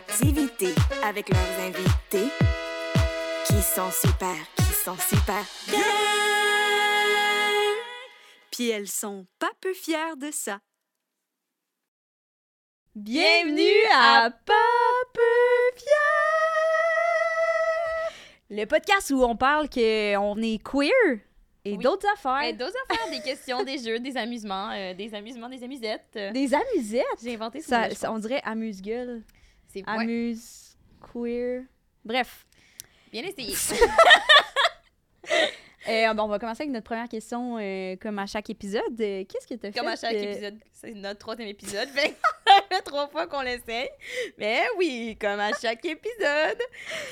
créativité avec leurs invités qui sont super, qui sont super bien. Puis elles sont pas peu fières de ça. Bienvenue à Pas peu fier! Le podcast où on parle qu'on est queer et Oui. d'autres affaires. Et d'autres affaires, des questions, des jeux, des amusements, euh, des amusements, des amusettes. Euh, Des amusettes? J'ai inventé Ça, ça- on dirait amuse-gueule. C'est Amuse, queer. Bref. bien essayé. Euh, bon, on va commencer avec notre première question, euh, comme à chaque épisode. Euh, Qu'est-ce que tu as fait? Comme à chaque euh, épisode. C'est notre troisième épisode. Fait trois fois qu'on l'essaye. Mais oui, comme à chaque épisode,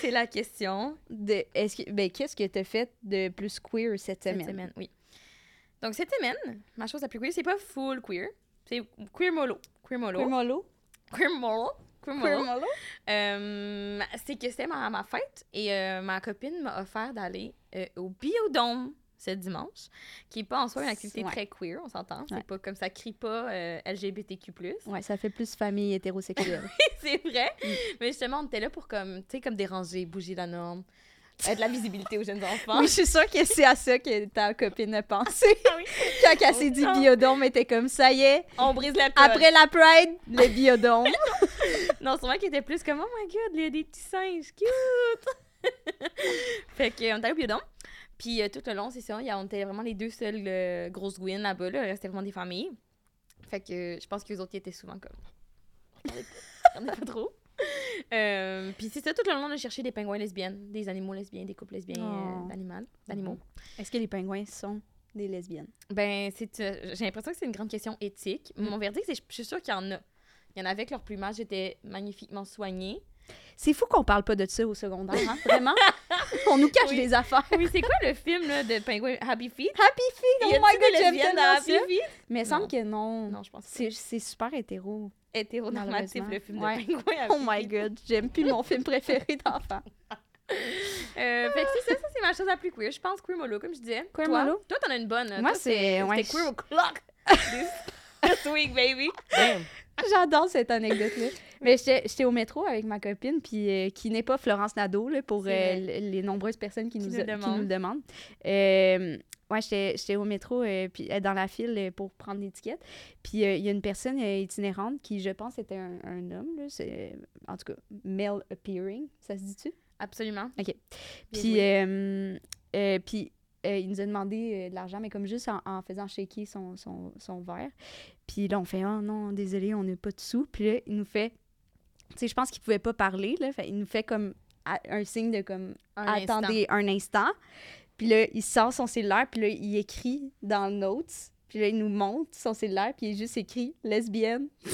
c'est la question de, est-ce que, ben, qu'est-ce que tu as fait de plus queer cette cette semaine? semaine. Oui. Donc cette semaine, ma chose la plus queer, c'est pas full queer. C'est queer mollo. Queer mollo. Queer mollo? Queer mollo. Euh, c'est que c'était ma, ma fête et euh, ma copine m'a offert d'aller euh, au Biodôme ce dimanche, qui n'est pas en soi une activité Ouais. très queer, on s'entend. C'est Ouais. pas comme ça crie pas LGBTQ+. Ouais, ça fait plus famille hétérosexuelle. c'est vrai. Mm. Mais justement, on était là pour comme, tu sais, comme déranger, bouger la norme, de la visibilité aux jeunes enfants. oui, je suis sûre que c'est à ça que ta copine a pensé. Oui. Quand elle s'est dit Oh. biodôme, était comme ça y est. On brise la colle. Après la Pride, le biodôme. Non, c'est vrai qu'il était plus comme, oh my god, il y a des petits singes, cute! fait qu'on allé au biodôme. Puis euh, tout le long, c'est ça, il y a- on était vraiment les deux seules euh, grosses gouines là-bas, là. Le reste, c'était vraiment des familles. Fait que euh, je pense que les autres, ils étaient souvent comme. Pas, regardez pas trop. Euh, puis c'est ça, tout le long, on a cherché des pingouins lesbiennes, des animaux lesbiens, des couples lesbiens Oh. euh, d'animal- d'animaux. Est-ce que les pingouins sont des lesbiennes? Ben, c'est, euh, j'ai l'impression que c'est une grande question éthique. Mm. Mon verdict, c'est je suis sûre qu'il y en a. Il y en avait que leur plumage était magnifiquement soigné. C'est fou qu'on parle pas de ça au secondaire, hein? Vraiment? On nous cache Oui. des affaires. Oui, c'est quoi le film là, de pingouin Happy Feet? Happy Feet! Oh my god, j'aime ça! Happy Feet? Mais il semble que non. Non, je pense c'est super hétéro. Hétéronormatif le film Ouais. de pingouin Oh my god, j'aime plus mon film préféré d'enfant. Euh, fait que c'est ça, ça c'est ma chose la plus queer. Je pense queer mollo, comme je disais. Queer toi, mollo? Toi, t'en as une bonne. Moi, c'est- ouais, C'était queer je- au clock. This this week, baby. J'adore cette anecdote-là. Mais j'étais au métro avec ma copine, puis euh, qui n'est pas Florence Nadeau, là, pour euh, les nombreuses personnes qui, Qui nous, nous a- qui demandent. nous le demandent. Euh, ouais, j'étais au métro, euh, puis euh, dans la file euh, pour prendre l'étiquette. Puis il y a une personne itinérante qui, je pense, était un, un homme, là, en tout cas, male appearing, ça se dit-tu? Absolument. OK. Puis, puis il nous a demandé de l'argent, mais comme juste en, en faisant shaker son, son, son verre. Puis là, on fait « Oh non, désolé, on n'a pas de sous. » Puis là, il nous fait... Tu sais, je pense qu'il pouvait pas parler, là. Fait, il nous fait comme un signe de comme Un attendez un instant. Puis là, il sort son cellulaire, puis là, il écrit dans le Notes. Puis là, il nous montre son cellulaire, puis il est juste écrit lesbienne.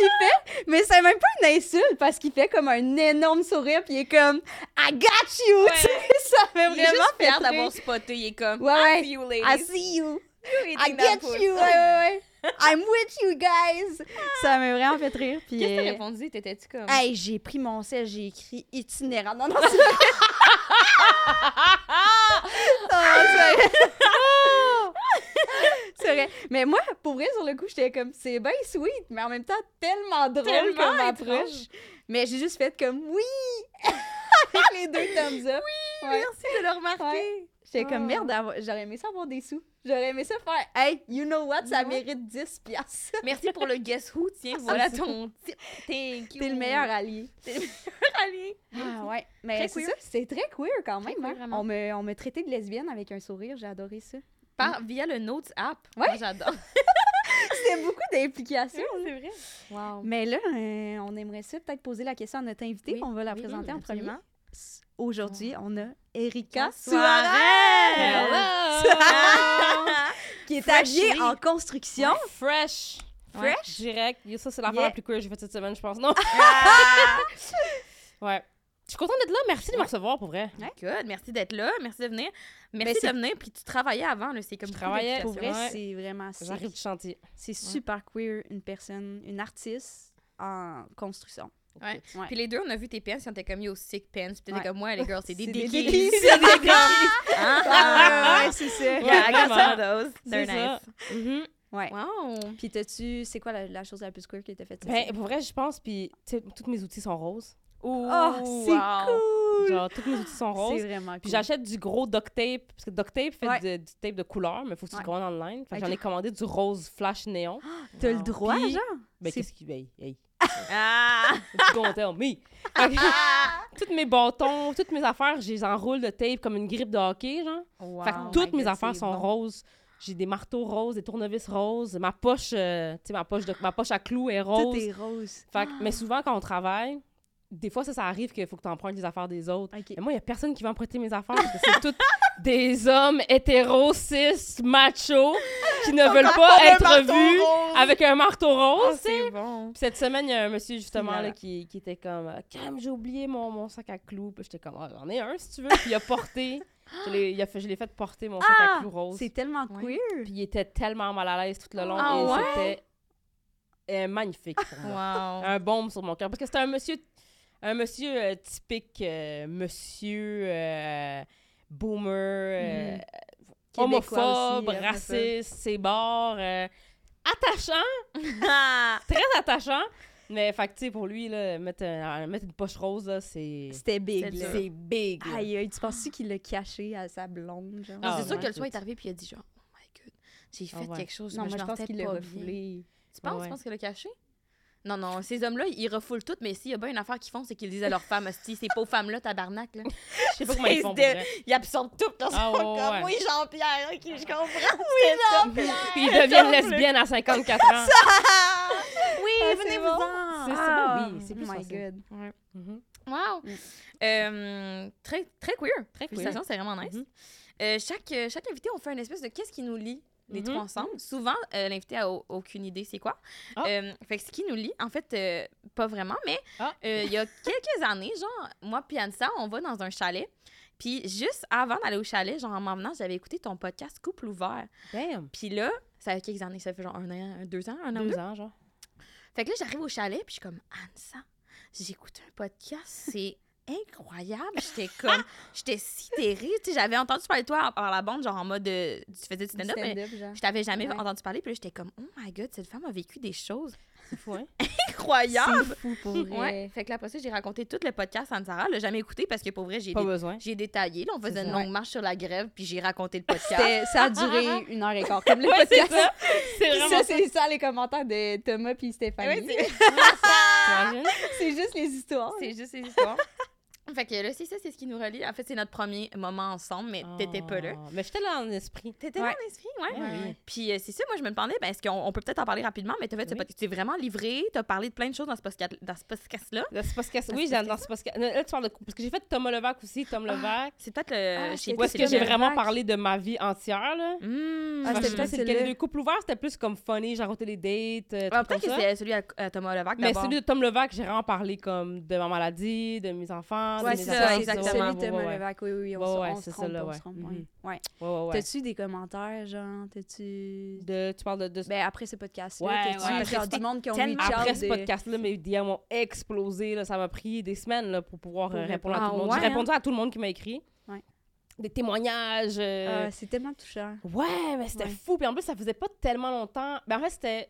il fait, mais c'est même pas une insulte parce qu'il fait comme un énorme sourire, puis il est comme I got you! Ouais. Ça Il est vraiment juste fait fier rire. d'avoir spoté. Il est comme, Ouais, I see you, I ladies. see you! I get you! Ouais, ouais, ouais. I'm with you guys! Ça m'a vraiment fait rire. Puis, Qu'est-ce que t'as euh, répondu? T'étais-tu comme... Hey, j'ai pris mon sel, j'ai écrit itinérant. Non, non, c'est vrai. Mais moi, pour vrai, sur le coup, j'étais comme, c'est bien sweet, mais en même temps, tellement drôle Tellement comme approche. Mais j'ai juste fait comme, oui! Avec les deux thumbs up. Oui, Merci de le remarquer. Ouais. J'étais comme, merde, avoir- j'aurais aimé ça avoir des sous. J'aurais aimé ça faire, hey, you know what, ça mérite 10 piastres. Merci pour le guess who. Tiens, voilà c'est ton tip. T'es le meilleur allié. T'es le meilleur allié. Ah ouais, mais c'est ça, c'est très queer quand même. hein. On me, on me traitait de lesbienne avec un sourire, j'ai adoré ça. Par, via le Notes app. Ouais. J'adore. C'était beaucoup d'implications. c'est vrai. Wow. Mais là, euh, on aimerait ça peut-être poser la question à notre invité. Oui, on va la oui, présenter en premier. Aujourd'hui, on a Erika! Suarez, qui est Freshly. habillée en construction. Fresh. Fresh? Direct. Yo, Ça, c'est l'affaire Yeah. la plus cool que j'ai faite cette semaine, je pense. Non? ouais. Je suis contente d'être là. Merci de me recevoir, pour vrai. Good. Merci d'être là. Merci de venir. Merci Ben, de venir. Puis tu travaillais avant. Là. C'est comme beaucoup travaillais. Pour vrai, Ouais. c'est vraiment sick. J'arrive du chantier. C'est super queer, une personne, une artiste en construction. Ouais. Ouais. Puis les deux, on a vu tes pens, ils étaient comme yo sick pens. Puis t'étais Ouais. comme moi, les girls, c'est des dickies. C'est des dickies. Ah, ouais, c'est ça. Yeah, I got Vraiment. some of those. They're C'est ça. nice. Mhm. Ouais. Wow. Puis t'as-tu, c'est quoi la, la chose la plus queer que t'as faite? cette Ben, pour vrai, je pense, puis, tu sais, tous mes outils sont roses. Ouh, Oh, c'est wow. cool! Genre, tous mes outils sont roses. C'est vraiment cool. Puis j'achète du gros duct tape, parce que duct tape fait Ouais. de- du tape de couleur, mais il faut que tu Ouais. le commandes online. Fait que j'en ai commandé du rose flash néon. T'as le droit, Puis- genre? Ben, qu'est-ce qui. Ben, hey, Ah! tu don't tell me. Que, tous mes bâtons, toutes mes affaires, je les enroule de tape comme une grippe de hockey, genre. Wow. fait que toutes mes God, affaires sont bon. roses. J'ai des marteaux roses, des tournevis roses. Ma poche, euh, tu sais, ma poche de, ma poche à clous est rose. Tout est rose. Fait que- mais souvent, quand on travaille, des fois, ça, ça arrive qu'il faut que tu empruntes les affaires des autres. Mais moi, il n'y a personne qui va emprunter mes affaires parce que c'est tous des hommes hétéros, cis, machos, qui ne veulent pas être vus avec un marteau rose. Oh, bon. Cette semaine, il y a un monsieur justement là, qui, qui était comme Cam, j'ai oublié mon, mon sac à clous. Puis j'étais comme Ah, j'en ai un si tu veux. Puis il a porté. Je l'ai, il a fait, je l'ai fait porter mon sac Ah! à clous rose. C'est tellement Ouais. queer. Puis il était tellement mal à l'aise tout le long. Ah et ouais? c'était euh, magnifique pour moi. Wow. un baume sur mon cœur. Parce que c'était un monsieur, un monsieur euh, typique, euh, monsieur euh, boomer. Québécois homophobe, aussi, raciste, c'est euh, attachant, Ah! très attachant. Mais fait que, tu sais, pour lui, là, mettre, un- mettre une poche rose, là, c'est... C'était big, C'est big. là. Aïe, aïe, tu penses-tu qu'il l'a caché à sa blonde, genre? Ah, c'est sûr ouais, que le soir tout. est arrivé puis il a dit genre oh my god j'ai fait Ah ouais. quelque chose non, mais moi, je me pense qu'il l'a refoulé. tu penses Ah ouais. tu penses qu'il l'a caché? Non non ces hommes-là ils refoulent tout mais s'il y a bien une affaire qu'ils font c'est qu'ils disent à leurs femmes hostie ces pauvres femmes là tabarnak là Je sais pas comment ils font pour C'est- vrai. ils absorbent tout dans Ah, son ouais, corps ouais. oui Jean-Pierre ok je comprends oui Jean-Pierre Puis ils deviennent lesbiennes à 54 ans. oui Ah, venez c'est bon. C'est ça, Ah, oui, c'est plus Oh my god. Mhm. wow Mm. Euh, très très queer Très queer. félicitations c'est vraiment nice Mhm. Euh, chaque, euh, chaque invité, on fait une espèce de qu'est-ce qui nous lie? Les Mhm. trois ensemble. Souvent, euh, l'invité a au- aucune idée c'est quoi. Ah. Euh, fait que ce qui nous lie, en fait, euh, pas vraiment, mais Ah. il y a quelques années, genre, moi puis Anissa, on va dans un chalet. Puis juste avant d'aller au chalet, genre en m'en venant, j'avais écouté ton podcast Couple ouvert. Damn. Puis là, ça fait quelques années, ça fait genre un an, deux ans, un an Deux deux. ans, genre. Fait que là, j'arrive au chalet, puis je suis comme, Anissa, j'écoute un podcast, c'est incroyable. J'étais comme, j'étais sidérée. Tu sais, j'avais entendu parler de toi par la bande, genre en mode, euh, tu faisais du stand-up, mais Stand-up, genre. je t'avais jamais Ouais. entendu parler. Puis là, j'étais comme, oh my god, cette femme a vécu des choses C'est fou, hein? incroyables. C'est fou pour Ouais. vrai. Fait que là, après ça, j'ai raconté tout le podcast à. Elle l'a jamais écouté parce que pour vrai, j'ai Pas dé- besoin. j'ai détaillé. Là, on faisait une longue marche sur la grève, puis j'ai raconté le podcast. Ça a duré une heure et quart, comme le Ouais, c'est podcast. ça. C'est vraiment ça, c'est ça les commentaires de Thomas puis Stéphanie. Ouais, c'est- juste les histoires. C'est juste ces histoires. Fait que là, c'est ça, c'est ce qui nous relie. En fait, c'est notre premier moment ensemble, mais t'étais pas là. Ah, Mais j'étais là en esprit. T'étais Ouais. là en esprit, ouais. Ouais, oui. Puis euh, c'est ça, moi, je me demandais, ben, est-ce qu'on on peut peut-être en parler rapidement, mais t'as fait Oui. podcast. Tu t'es vraiment livré, t'as parlé de plein de choses dans ce podcast- dans ce podcast-là. Dans oui, dans ce que, là, tu parles de couple. Parce que j'ai fait Thomas Levac aussi, Tom Levac. C'est peut-être le. Ah, Où est-ce que j'ai le- vraiment parlé de ma vie entière, là? Mmh. Ah, que c'était des couples ouverts, c'était plus comme funny, j'ai raconté les dates, euh, Ah, peut-être que c'est celui à, Thomas Levac Mais celui de Tom Levac, j'ai vraiment parlé comme de ma maladie, de mes enfants, Ouais, de mes c'est affaires, ça, exactement. Celui de Thomas ouais, ouais. Levac, oui, oui, on, Ouais, se- on ça, trompe, là, on se trompe, ouais. Ouais. Ouais, ouais, ouais. T'as-tu des commentaires, genre, t'as-tu... De, tu parles de, de Ben, après ce podcast-là, Ouais, t'as-tu genre du monde qui ont reach out Après ce podcast-là, mes DM ont explosé. Là, ça m'a pris des semaines là, pour pouvoir euh, répondre à tout le monde. J'ai répondu à tout le monde qui m'a écrit. Des témoignages. euh, Ah, c'est tellement touchant. Ouais, mais c'était Ouais. fou. Puis en plus, ça faisait pas tellement longtemps. Ben, en fait, c'était.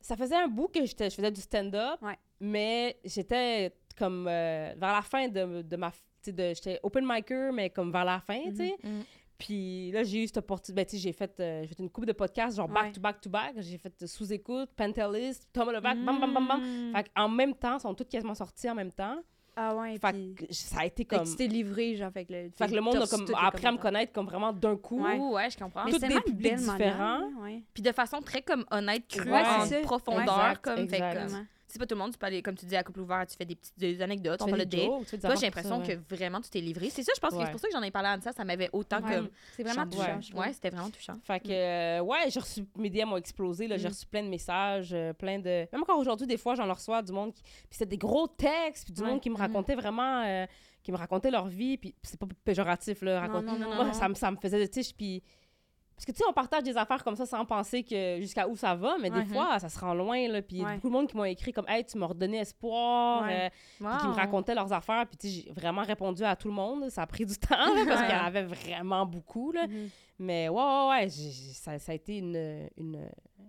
Ça faisait un bout que j'étais- je faisais du stand-up. Ouais. Mais j'étais comme. euh, vers la fin de, de ma. tu sais, de- J'étais open micer, mais comme vers la fin, tu sais. Mhm. Puis là, j'ai eu cette opportunité. Ben, tu sais, j'ai fait, euh, j'ai fait une couple de podcasts, genre Ouais. back to back to back. J'ai fait euh, sous-écoute, Pentelist, Thomas Levac, bam, bam, bam, bam. Mm. Fait en même temps, ils sont tous quasiment sortis en même temps. Ah ouais, Fait puis... que ça a été Fait comme. que tu t'es livré, genre, fait que le... Fait que le monde a comme appris à me connaître comme vraiment d'un coup. Ouais. Ouais, je comprends. Mais Toutes c'est des publics différents. ouais. Puis de façon très comme honnête, crue, Ouais, en profondeur, Exact, comme fait comme-. C'est pas tout le monde, tu peux aller, comme tu dis, à couple ouvert, tu fais des petites des anecdotes, Tu on fais de date. affaires j'ai l'impression que vraiment tu t'es livré. C'est ça, je pense que c'est pour ça que j'en ai parlé à Anne, ça, ça m'avait autant comme. C'est vraiment touchant. Ouais, c'était vraiment touchant. Fait que, euh, ouais, j'ai reçu, mes DM ont explosé, là, j'ai Mm. reçu plein de messages, euh, plein de... Même encore aujourd'hui, des fois, j'en reçois du monde qui... Puis c'était des gros textes, puis du monde qui me racontait vraiment... euh, qui me racontait leur vie, puis c'est pas péjoratif, là, raconter... non, non, Moi, non. Ça, me, ça me faisait, tu sais, puis... Parce que, tu sais, on partage des affaires comme ça sans penser que jusqu'à où ça va, mais des fois, ça se rend loin, là, puis il y a Ouais. beaucoup de monde qui m'ont écrit comme « Hey, tu m'as redonné espoir euh, puis qui me racontaient leurs affaires, puis tu sais, j'ai vraiment répondu à tout le monde. Ça a pris du temps, là, parce qu'il y en avait vraiment beaucoup, là. Mhm. Mais ouais, ouais, ouais, ça, ça a été une, une,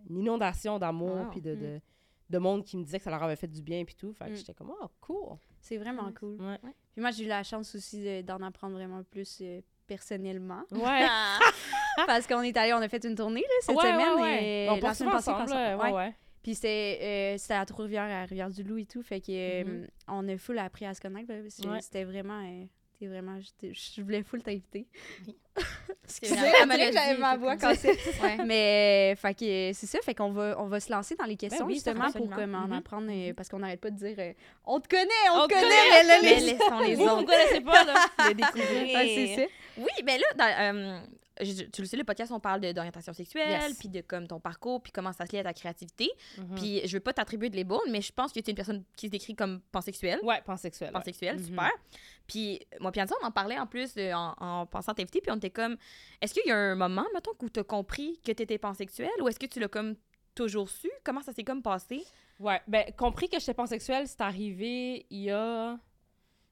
une inondation d'amour, Wow. puis de, Mm. de, de monde qui me disait que ça leur avait fait du bien, puis tout. Fait que Mm. j'étais comme, oh, cool. C'est vraiment cool. Ouais. Puis moi, j'ai eu la chance aussi de- d'en apprendre vraiment plus euh, personnellement. Ouais. Parce qu'on est allé, on a fait une tournée là, cette ouais, semaine. ouais, et On la passe semaine passée, ensemble. Puis c'était euh, c'était à Trois-Rivières, à Rivière-du-Loup et tout. Fait que euh, Mhm. on a full appris à se connaître. C'était vraiment. euh, t'es vraiment je voulais full t'inviter. C'est C'est vrai, j'avais ma voix cassée. Ouais. Mais euh, fait que euh, c'est ça, fait qu'on va on va se lancer dans les questions oui, justement pour comme, en Mhm. apprendre euh, parce qu'on n'arrête pas de dire euh, on te connaît, on, On te connaît, connaît, mais là Mais les laissons les Vous, me connaissez pas, là. Découvrir. C'est ça. Oui, ben là, dans, euh, je- tu le sais, le podcast, on parle de- d'orientation sexuelle, Yes. puis de comme ton parcours, puis comment ça se lie à ta créativité. Mhm. Puis je veux pas t'attribuer de label, mais je pense que tu es une personne qui se décrit comme pansexuelle. Ouais, pansexuel. ouais. Pansexuelle, Mhm. super. Puis moi, puis on en parlait en plus euh, en, en pensant t'inviter, puis on était comme, est-ce qu'il y a un moment, mettons, où tu as compris que tu étais pansexuelle, ou est-ce que tu l'as comme toujours su? Comment ça s'est comme passé? Ouais, ben, compris que j'étais pansexuelle, c'est arrivé il y a.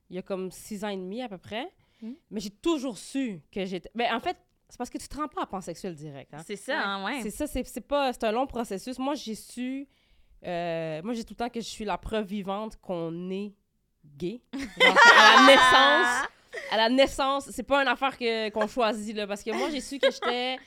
Il y a comme six ans et demi à peu près. Hmm. Mais j'ai toujours su que j'étais. Mais en fait, c'est parce que tu te rends pas à pansexuel direct. Hein? C'est ça, hein, ouais. C'est ça, c'est c'est pas. C'est un long processus. Moi, j'ai su. euh, moi, j'ai tout le temps que je suis la preuve vivante qu'on est gay. À la naissance. À la naissance, c'est pas une affaire que- qu'on choisit, là. Parce que moi, j'ai su que j'étais.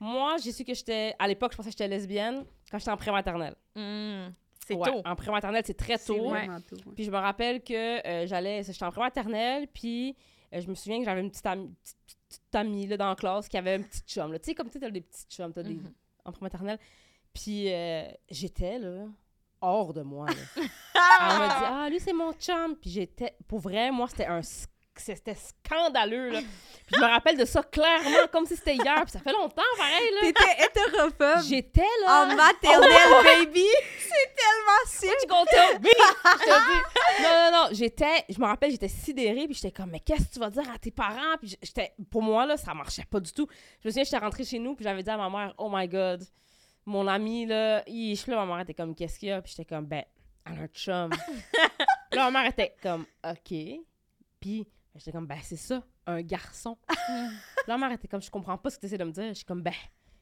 Moi, j'ai su que j'étais. À l'époque, je pensais que j'étais lesbienne quand j'étais en prématernelle. Hmm, c'est Ouais, tôt. En prématernelle, c'est très tôt. vraiment tôt. ouais. Puis je me rappelle que euh, j'allais, j'étais en prématernelle, puis euh, je me souviens que j'avais une petite amie, petite, petite- amie là, dans la classe qui avait un petit chum. Tu sais, comme tu t'as des petits chums, t'as des, Mhm. en prématernelle. Puis euh, j'étais là, hors de moi. Là. Elle m'a dit Ah, lui, c'est mon chum. Puis j'étais, pour vrai, moi, c'était un. C'était scandaleux, là. Puis je me rappelle de ça clairement, comme si c'était hier. Puis ça fait longtemps, pareil, là. T'étais hétérophobe J'étais là. en maternelle, baby. C'est tellement simple. tu dis. Non, non, non, j'étais, je me rappelle, j'étais sidérée, puis j'étais comme, mais qu'est-ce que tu vas dire à tes parents? Puis j'étais, pour moi, là, ça marchait pas du tout. Je me souviens, j'étais rentrée chez nous, puis j'avais dit à ma mère, oh my god, mon ami, là, il, là, ma mère était comme, qu'est-ce qu'il y a? Puis j'étais comme, ben, elle a un chum. Là, ma mère était comme, ok. Puis j'étais comme, ben, c'est ça, un garçon. Puis là, ma mère était comme, je comprends pas ce que tu essaies de me dire. Je suis comme, ben,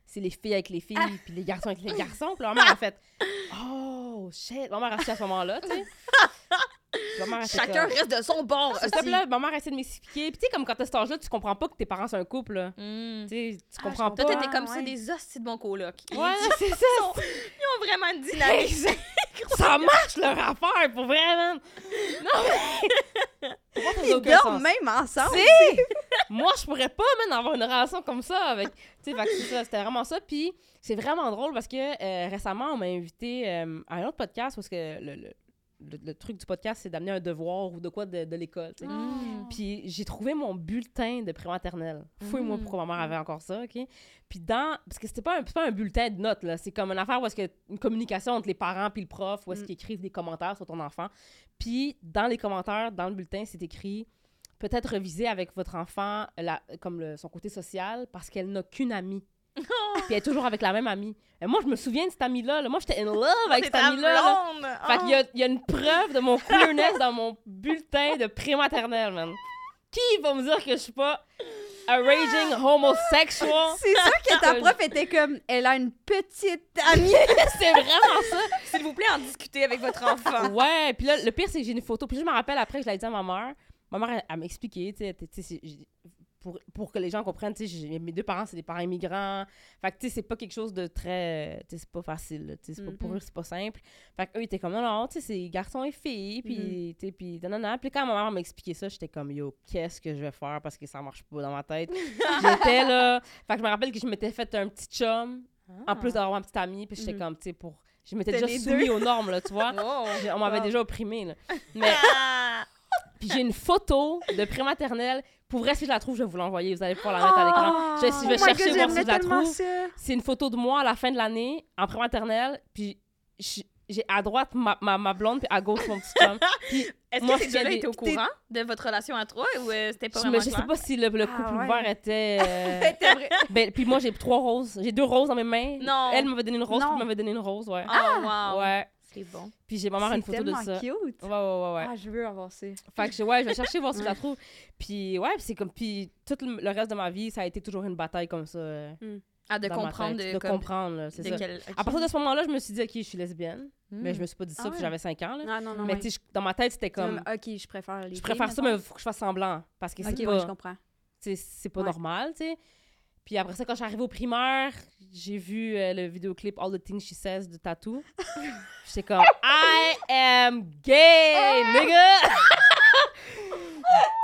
c'est les filles avec les filles, puis les garçons avec les garçons. Puis là, ma mère a fait, oh, shit. Ma mère a su à ce moment-là, tu sais. Chacun comme- reste de son bord. c'est ça, puis là, ma mère essaie de m'expliquer. Puis tu sais, comme quand t'as cet âge-là, tu comprends pas que tes parents sont un couple. Hmm. Tu sais, tu Ah, comprends pas. Toi, t'étais comme ça, ouais. des hosties de bon coloc. Ils, Ouais, ils c'est ça. ont vraiment une dynamique. ça marche leur affaire, pour vrai, man. Non, mais. Ils dorment sens. même ensemble. Moi, je pourrais pas, man, avoir une relation comme ça avec. Tu sais, c'était vraiment ça. Puis c'est vraiment drôle parce que euh, récemment, on m'a invité euh, à un autre podcast parce que le, le, le- le truc du podcast, c'est d'amener un devoir ou de quoi de, de l'école. Mm. Puis j'ai trouvé mon bulletin de prématernelle. Fouille-moi Mm. pourquoi ma mère avait encore ça, OK? Puis dans... Parce que c'était pas un, c'est pas un bulletin de notes, là. C'est comme une affaire où est-ce que une communication entre les parents puis le prof, où est-ce Mm. qu'ils écrivent des commentaires sur ton enfant. Puis dans les commentaires, dans le bulletin, c'est écrit « Peut-être reviser avec votre enfant la, comme le- son côté social parce qu'elle n'a qu'une amie. Puis elle est toujours avec la même amie. Et moi, je me souviens de cette amie-là. là. Moi, j'étais in love avec cette amie-là. là. Fait qu'il y Oh. a, il y a une preuve de mon queerness dans mon bulletin de prématernelle, man. Qui va me dire que je suis pas a raging homosexual? C'est sûr que ta prof était comme, elle a une petite amie. C'est vraiment ça. S'il vous plaît, en discuter avec votre enfant. Ouais, puis là, le pire, c'est que j'ai une photo. Puis je me rappelle après, je l'ai dit à ma mère. Ma mère, elle, elle m'a expliqué, tu sais, pour, pour que les gens comprennent, tu sais, j'ai- mes deux parents, c'est des parents immigrants. Fait que, tu sais, c'est pas quelque chose de très. Tu sais, c'est pas facile, tu sais, pour eux, c'est pas simple. Fait qu'eux, ils étaient comme, non, non, tu sais, c'est garçons et filles, puis, tu sais, puis, non, non, non. Puis quand ma mère m'a expliqué ça, j'étais comme, yo, qu'est-ce que je vais faire parce que ça marche pas dans ma tête. J'étais là. Fait que je me rappelle que je m'étais fait un petit chum, en plus d'avoir ma petite amie, puis j'étais Mhm. comme, tu sais, pour. Je m'étais déjà soumis aux normes, là, tu vois. Wow. On m'avait Wow. déjà opprimé, là. Mais, Ah. puis j'ai une photo de prématernelle. Pour vrai, si je la trouve, je vais vous l'envoyer. Vous allez pouvoir la mettre à l'écran. Je, je vais Oh chercher God, voir si je la trouve. C'est une photo de moi à la fin de l'année, en prématernelle. Puis j'ai à droite ma, ma, ma blonde, puis à gauche mon petit chum. Puis Est-ce que ces étaient au courant de votre relation à trois ou euh, c'était pas je, vraiment me- je sais clair? pas si le, le Ah couple ouais. ouvert était. euh, vrai. ben, puis moi, j'ai trois roses. J'ai deux roses dans mes mains. Non. Elle m'avait donné une rose, Non. puis m'avait donné une rose, ouais. Oh, wow. Ouais. C'est bon. Puis j'ai ma mère une C'est photo de ça. cute. Ouais, ouais, ouais, ouais. Ah, je veux avoir ça. Fait que je, ouais, je vais chercher voir si je la trouve. Puis ouais, c'est comme puis tout le reste de ma vie, ça a été toujours une bataille comme ça. euh. Mm. Ah, de comprendre de, de comme- comprendre, là, c'est ça. quel- À partir de ce moment-là, je me suis dit, OK, je suis lesbienne. Hmm. Mais je me suis pas dit ça, Ah puis j'avais 5 ans, là. Ah non, non, mais tu sais, dans ma tête, c'était comme... Ok, je préfère les Je préfère ça, mais il faut que je fasse semblant. Parce que c'est Ok, pas... ouais, je comprends. c'est pas normal, tu sais. Puis après ça, quand je suis arrivée au primaire, j'ai vu euh, le vidéoclip All the Things She Says de Tattoo. J'étais comme I am gay, nigga!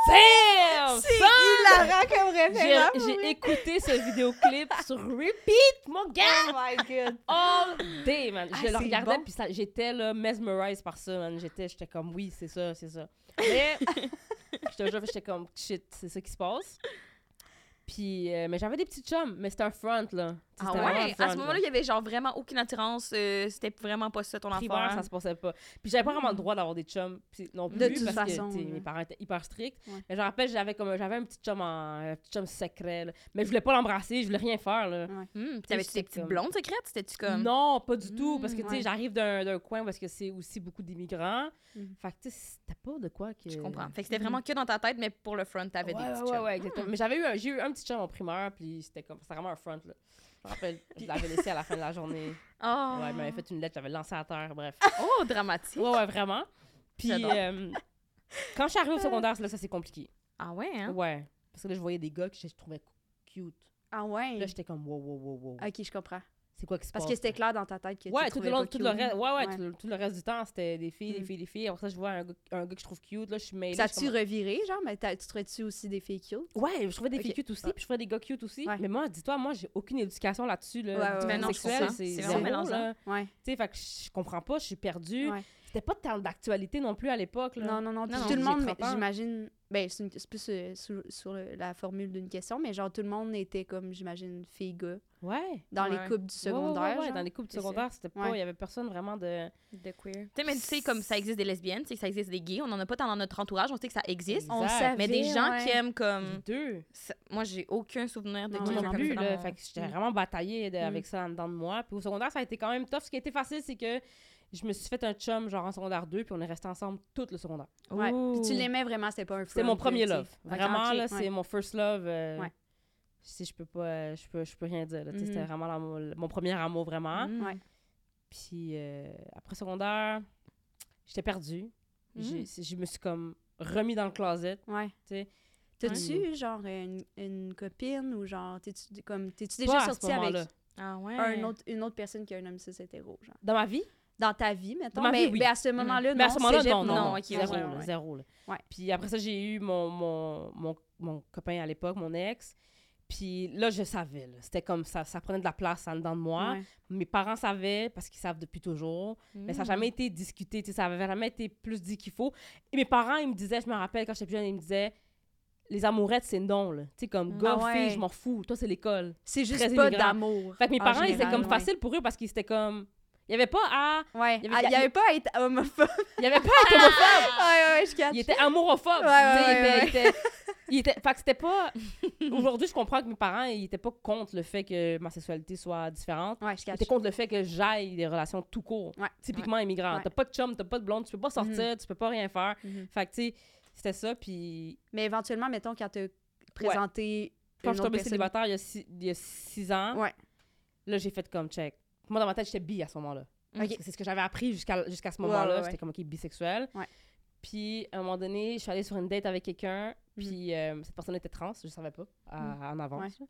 Damn! C'est hilarant comme référence. j'ai écouté ce vidéoclip sur repeat, mon gars! Oh my god. All day, man. Ah, Je le c'est regardais, bon. puis j'étais là, mesmerized par ça, man. J'étais j'étais comme, oui, c'est ça, c'est ça. Mais, je te jure, j'étais comme, shit, c'est ça qui se passe. Puis, euh, mais j'avais des petits chums, mais c'était un front, là. Ah ouais? À ce moment-là, il y avait genre vraiment aucune attirance. euh, C'était vraiment pas ça ton Primaire, affaire. ça se passait pas. Puis j'avais pas vraiment le droit d'avoir des chums puis non plus De toute parce façon, que tu mes parents étaient hyper stricts. Ouais. Mais je me rappelle j'avais comme j'avais un petit chum en un petit chum secret là. mais je voulais pas l'embrasser, je voulais rien faire là. Hmm, puis T'avais-tu des petites comme- blondes secrètes? C'était-tu comme. Non, pas du tout parce que Mm, tu sais ouais. j'arrive d'un coin parce que c'est aussi beaucoup d'immigrants. Mm. Fait que tu sais c'était pas de quoi que Je comprends. Fait que c'était vraiment que dans ta tête, mais pour le front, t'avais Ouais, des ouais, petits ouais, chums. ouais, exactement. Mais j'avais eu eu un petit chum en primaire puis c'était comme c'était vraiment un front là. Je me rappelle, je l'avais laissé à la fin de la journée. Oh, Ouais, il m'avait fait une lettre, j'avais lancé à terre, bref. oh dramatique. Ouais, ouais, vraiment. Puis, euh, quand je suis arrivée au secondaire, là, ça c'est compliqué. Ah ouais, hein? Ouais. Parce que là, je voyais des gars que je trouvais cute. Ah ouais? Là, j'étais comme, wow, wow, wow, wow. Ok, je comprends. C'est quoi qui se Parce passe? que c'était clair dans ta tête que Ouais, tu tout le, trouvais long, pas tout, le reste, ouais, ouais, Ouais. Tout, le, tout le reste du temps, c'était des filles, des Mm. filles, des filles. Après ça, je vois un gars, un gars que je trouve cute. Là, je suis mêlée. Ça a-tu comme- reviré, genre? Mais t'as- tu trouvais-tu aussi des filles cute? Ouais, je trouvais des filles cute aussi, puis je trouvais des gars cute aussi. Ouais. Mais moi, dis-toi, moi, j'ai aucune éducation là-dessus. Là, Ouais, ouais, non, sexuel, c'est vraiment mélangeant. Ouais. Tu sais, fait que je comprends pas, je suis perdue. C'était pas tant d'actualité non plus à l'époque. là. Non, non, non. Puis non, tout le monde, 30 ans. j'imagine. Ben, c'est c'est plus euh, sur, sur le- la formule d'une question, mais genre, tout le monde était comme, j'imagine, fille-gars. Ouais. Dans Ouais. les couples du secondaire. ouais, ouais, genre. dans les couples C'est ça. secondaires, c'était pas. Ouais. Il y avait personne vraiment de. De queer. Tu sais, mais tu sais, comme ça existe des lesbiennes, tu sais, que ça existe des gays, on en a pas tant dans notre entourage, on sait que ça existe. On savait, Mais des gens ouais. qui aiment Les comme. deux. ça- Moi, j'ai aucun souvenir de Non, moi non comme plus, ça là. dans Fait que j'étais Mm. vraiment bataillée de- Mm. avec ça en dedans de moi. Puis au secondaire, ça a été quand même tough. Ce qui a été facile, c'est que je me suis fait un chum, genre en secondaire 2, puis on est resté ensemble tout le secondaire. Ouais. Puis tu l'aimais vraiment, c'était pas un C'est mon premier love. Vraiment, là, ouais. c'est mon first love. euh, Ouais. Si je peux pas, euh, je peux, je peux rien dire. C'était Mhm. vraiment l'amour- mon premier amour, vraiment. Mm. Ouais. Puis euh, après secondaire, j'étais perdue. Mm. Je me suis comme remis dans le closet. Ouais. T'as-tu, genre, une, une copine ou genre, t'es-tu comme, t'es-tu déjà à ce sorti avec. Ah ouais. un autre, une autre personne qui a un homme cis hétéro, genre? Dans ma vie? Dans ta vie, mettons? Dans ma mais, oui. mais à ce moment-là, Mais à non, ce moment-là, cégep, non, non, zéro, ouais, là, ouais. zéro. là. Ouais. Puis après ça, j'ai eu mon, mon, mon, mon copain à l'époque, mon ex. Puis là, je savais. C'était comme ça, ça prenait de la place en dedans de moi. Ouais. Mes parents savaient, parce qu'ils savent depuis toujours. Mais ça n'a jamais été discuté, tu sais, ça n'avait jamais été plus dit qu'il faut. Et mes parents, ils me disaient, je me rappelle quand j'étais plus jeune, ils me disaient, les amourettes, c'est non, là. Tu sais, comme gars, Ah ouais. fille, je m'en fous. Toi, c'est l'école. C'est juste Très pas d'amour. Fait que mes en parents, c'était comme ouais. facile pour eux parce qu'ils étaient comme. Il n'y avait pas à. Ouais, Il avait- avait, pas à être homophobe. Il n'y avait pas à être homophobe. ouais, ouais, ouais, je catch. Il était amourophobe. Ouais, ouais, il, était, il était- il était- Fait que c'était pas. Aujourd'hui, je comprends que mes parents, ils étaient pas contre le fait que ma sexualité soit différente. Ouais, je Ils étaient contre le fait que j'aille des relations tout court. Typiquement immigrantes. Ouais. T'as pas de chum, t'as pas de blonde, tu peux pas sortir, tu peux pas rien faire. Mhm. Fait que, tu sais, c'était ça. Puis Mais éventuellement, mettons, quand t'as présenté quand je suis tombée célibataire il y, a six, il y a six ans, Ouais. là, j'ai fait comme check. Moi, dans ma tête, j'étais bi à ce moment-là. C'est ce que j'avais appris jusqu'à jusqu'à ce moment-là. ouais. J'étais comme, OK, bisexuelle. Puis, à un moment donné, je suis allée sur une date avec quelqu'un. Mhm. Puis, euh, cette personne était trans, je savais pas, à- en avance.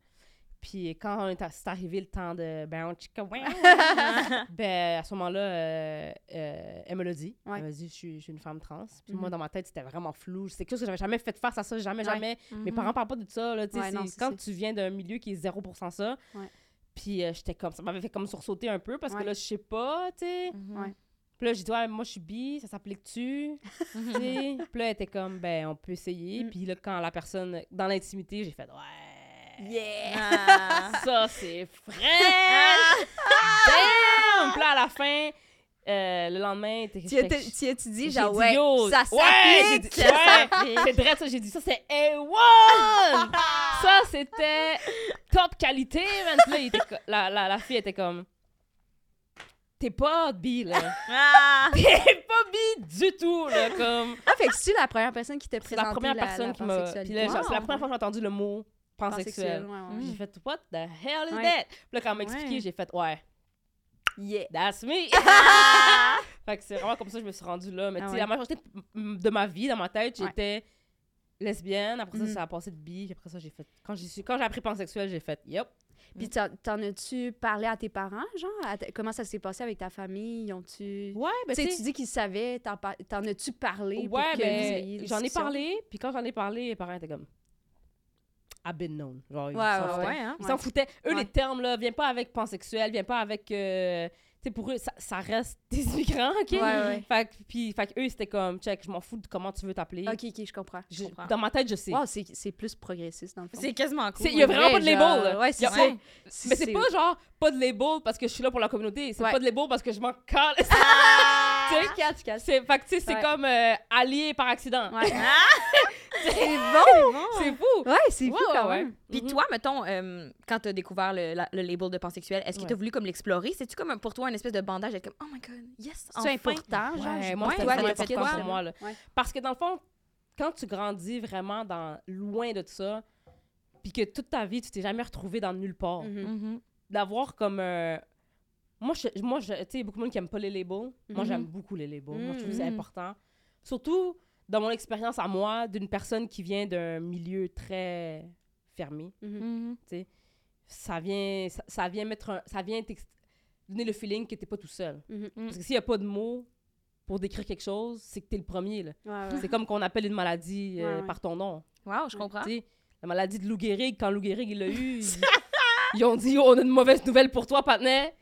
Puis, quand c'est arrivé le temps de ben, chica, ouais, ben, à ce moment-là, euh, euh, elle me l'a dit. Ouais. Elle m'a dit, je suis, je suis une femme trans. Puis, Mhm. moi, dans ma tête, c'était vraiment flou. C'est quelque chose que j'avais jamais fait face à ça. Jamais, Ouais. jamais. Mhm. Mes parents parlent pas de ça. Là, non, quand tu viens d'un milieu qui est 0% ça. Ouais. Puis euh, j'étais comme ça m'avait fait comme sursauter un peu parce Ouais. que là je sais pas, tu sais. Mhm. Ouais. Puis là j'ai dit ouais, moi je suis bi, ça s'applique-tu? Puis là elle était comme ben on peut essayer. Mm. Puis là quand la personne dans l'intimité, j'ai fait ouais. Yeah! Ah. Ça c'est fresh. Damn! Puis là à la fin euh, le lendemain, t'es- Tu as-tu dit, j'ai genre, dit, ouais, ça ouais, s'applique! ouais, c'est vrai ça, j'ai dit ça, c'est A1! ça, c'était top qualité, man. Puis là, il était co- la, la, la fille était comme, t'es pas bi, là. Ah! T'es pas bi du tout, là, comme... Ah, fait que c'est la première personne qui t'a présenté la première personne la qui m'a... Puis là, genre, c'est la première fois que j'ai entendu le mot pansexuel. ouais, ouais. J'ai fait, what the hell is Ouais. that? Puis là, quand elle m'a expliqué, Ouais. j'ai fait, ouais, Yeah. that's me. fait que c'est vraiment comme ça que je me suis rendue là. Mais Ah tu sais, ouais. la majorité de ma vie, dans ma tête, Ouais. j'étais lesbienne. Après ça, Mhm. ça a passé de bi. Puis après ça, j'ai fait. Quand j'ai su- quand j'ai appris pansexuel, j'ai fait, yep. Puis t'en t'en as-tu parlé à tes parents, genre? à ta- comment ça s'est passé avec ta famille? Ils ont-tu... Ouais, ben tu sais, tu dis qu'ils savaient, t'en par- t'en as-tu parlé pour Ouais, que vous ben, une j'en ai discussion? parlé, puis quand j'en ai parlé, les parents étaient comme I've been known. Genre, ils Ouais, s'en ouais, foutaient. Ouais, hein? Ils s'en foutaient. Eux, Ouais. les termes, là, viens pas avec pansexuel, viens pas avec. euh, sais, pour eux, ça, ça reste des immigrants, OK? Ouais, ouais. Fait, que- puis, fait que eux, c'était comme, check, je m'en fous de comment tu veux t'appeler. Ok, ok, je comprends. Je- comprends. dans ma tête, je sais. Wow, c'est c'est plus progressiste, dans le fond. C'est quasiment cool. Il y a vraiment pas de label. genre, là. ouais, c'est ça. Ouais. Mais c'est pas genre, pas de label parce que je suis là pour la communauté. C'est Ouais. pas de label parce que je m'en cale. tu sais? Catch, catch. C'est, fait que, tu sais, c'est Ouais. comme euh, allié par accident. Ouais. c'est bon! C'est fou. Ouais, c'est fou Ouais, quand ouais, même. Puis Mhm. toi, mettons, euh, quand t'as découvert le, la- le label de pansexuel, est-ce que Ouais. t'as voulu comme l'explorer? C'est-tu comme un- pour toi une espèce de bandage d'être comme « Oh my God, yes, C'est enfin! important, genre. Ouais, je- moi, c'était vraiment l'étiquette, important pour moi. Là. Ouais. Parce que dans le fond, quand tu grandis vraiment dans loin de ça, puis que toute ta vie, tu t'es jamais retrouvé dans nulle part, Mhm. Mhm. d'avoir comme un... Moi, je, moi je, tu sais, il y a beaucoup de monde qui aime pas les labels. Moi, Mhm. j'aime beaucoup les labels. Moi, je trouve que c'est Mhm. important. Surtout dans mon expérience à moi, d'une personne qui vient d'un milieu très fermé. Mhm. Mhm. Ça vient, ça, ça vient mettre un, ça vient donner le feeling que t'es pas tout seul. Mhm. Parce que s'il y a pas de mots pour décrire quelque chose, c'est que t'es le premier. Là. Ouais, ouais. C'est comme qu'on appelle une maladie euh, Ouais, ouais. par ton nom. Wow, je comprends. Tu sais, la maladie de Lou Gehrig, quand Lou Gehrig il l'a eu, ils, ils ont dit on a une mauvaise nouvelle pour toi, Patnais.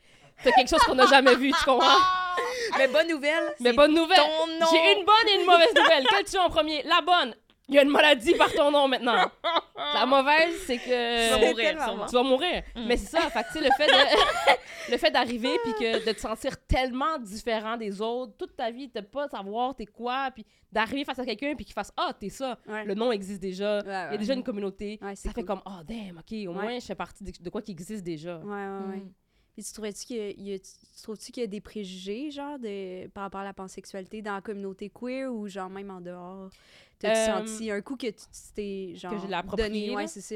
T'as quelque chose qu'on n'a jamais vu, tu comprends? Mais bonne nouvelle, Mais bonne nouvelle! ton nom! J'ai une bonne et une mauvaise nouvelle. Quelle tu as en premier? La bonne! Il y a une maladie par ton nom maintenant. La mauvaise, c'est que. Tu vas mourir, tellement. Tu vas mourir. Mm. Mais c'est ça, fait que, le fait de, le fait d'arriver puis que de te sentir tellement différent des autres, toute ta vie, de pas savoir t'es quoi, puis d'arriver face à quelqu'un puis qu'il fasse ah t'es ça, Ouais. le nom existe déjà, Ouais, il y a déjà une communauté, ça fait comme oh damn ok au moins je fais partie de, quoi qui existe déjà. Ouais, ouais, ouais. Mhm. Puis tu trouvais-tu qu'il y trouves-tu qu'il y a des préjugés, genre, de, par rapport à la pansexualité dans la communauté queer ou, genre, même en dehors? T'as-tu Euh, senti un coup que tu t'es, genre, je donné? Ouais, c'est ça.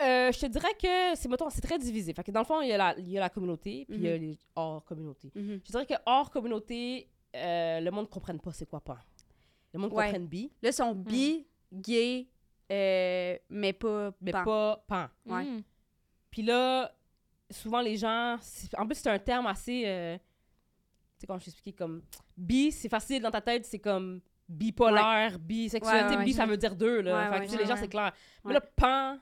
Euh, je te dirais que c'est mettons, c'est très divisé. Fait que dans le fond il y a la, il y a la communauté puis il y a Mhm. les hors communauté. Mhm. Je dirais que hors communauté euh, le monde ne comprenne pas c'est quoi pas. Le monde Ouais. comprenne bi Là, ils sont bi, gay, euh, mais pas mais pan. pas pan. Ouais. Mhm. Puis là, souvent les gens. c'est- En plus, c'est un terme assez. euh, tu sais, comment je comme. Bi, c'est facile dans ta tête, c'est comme bipolaire. Ouais, ouais, bi, ça veut dire deux, là. Fait que, les gens, c'est clair. Mais là, pan,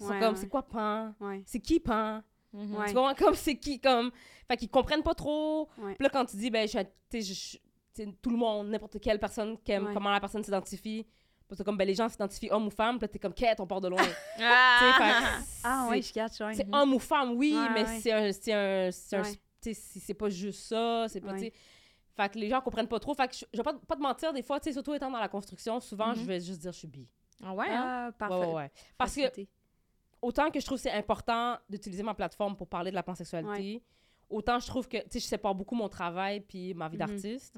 Ouais, comme, c'est quoi pan? C'est qui pan? Mhm. Ouais. Tu comprends? Comme, c'est qui? Comme. Fait qu'ils comprennent pas trop. Puis là, quand tu dis, ben, je, suis- tu sais, je- je- tu sais, tout le monde, n'importe quelle personne, qui aime Ouais. comment la personne s'identifie. Puis c'est comme, ben, les gens s'identifient homme ou femme. Puis là, t'es comme, quête, on part de loin. Ah! que Ah, ouais, je catch, ouais. c'est homme ou femme, oui, Ouais, mais ouais. c'est un. C'est un. C'est un- Ouais. c'est pas juste ça. C'est pas. Fait que les gens comprennent pas trop. Fait que je, je vais pas, pas te mentir, des fois, tu sais, surtout étant dans la construction, souvent, je vais juste dire je suis bi. Ah ouais, hein? Ah, parfait. Ouais, ouais, ouais. Parce que autant que je trouve que c'est important d'utiliser ma plateforme pour parler de la pansexualité, autant je trouve que, tu sais, je sépare beaucoup mon travail puis ma vie Mhm. d'artiste.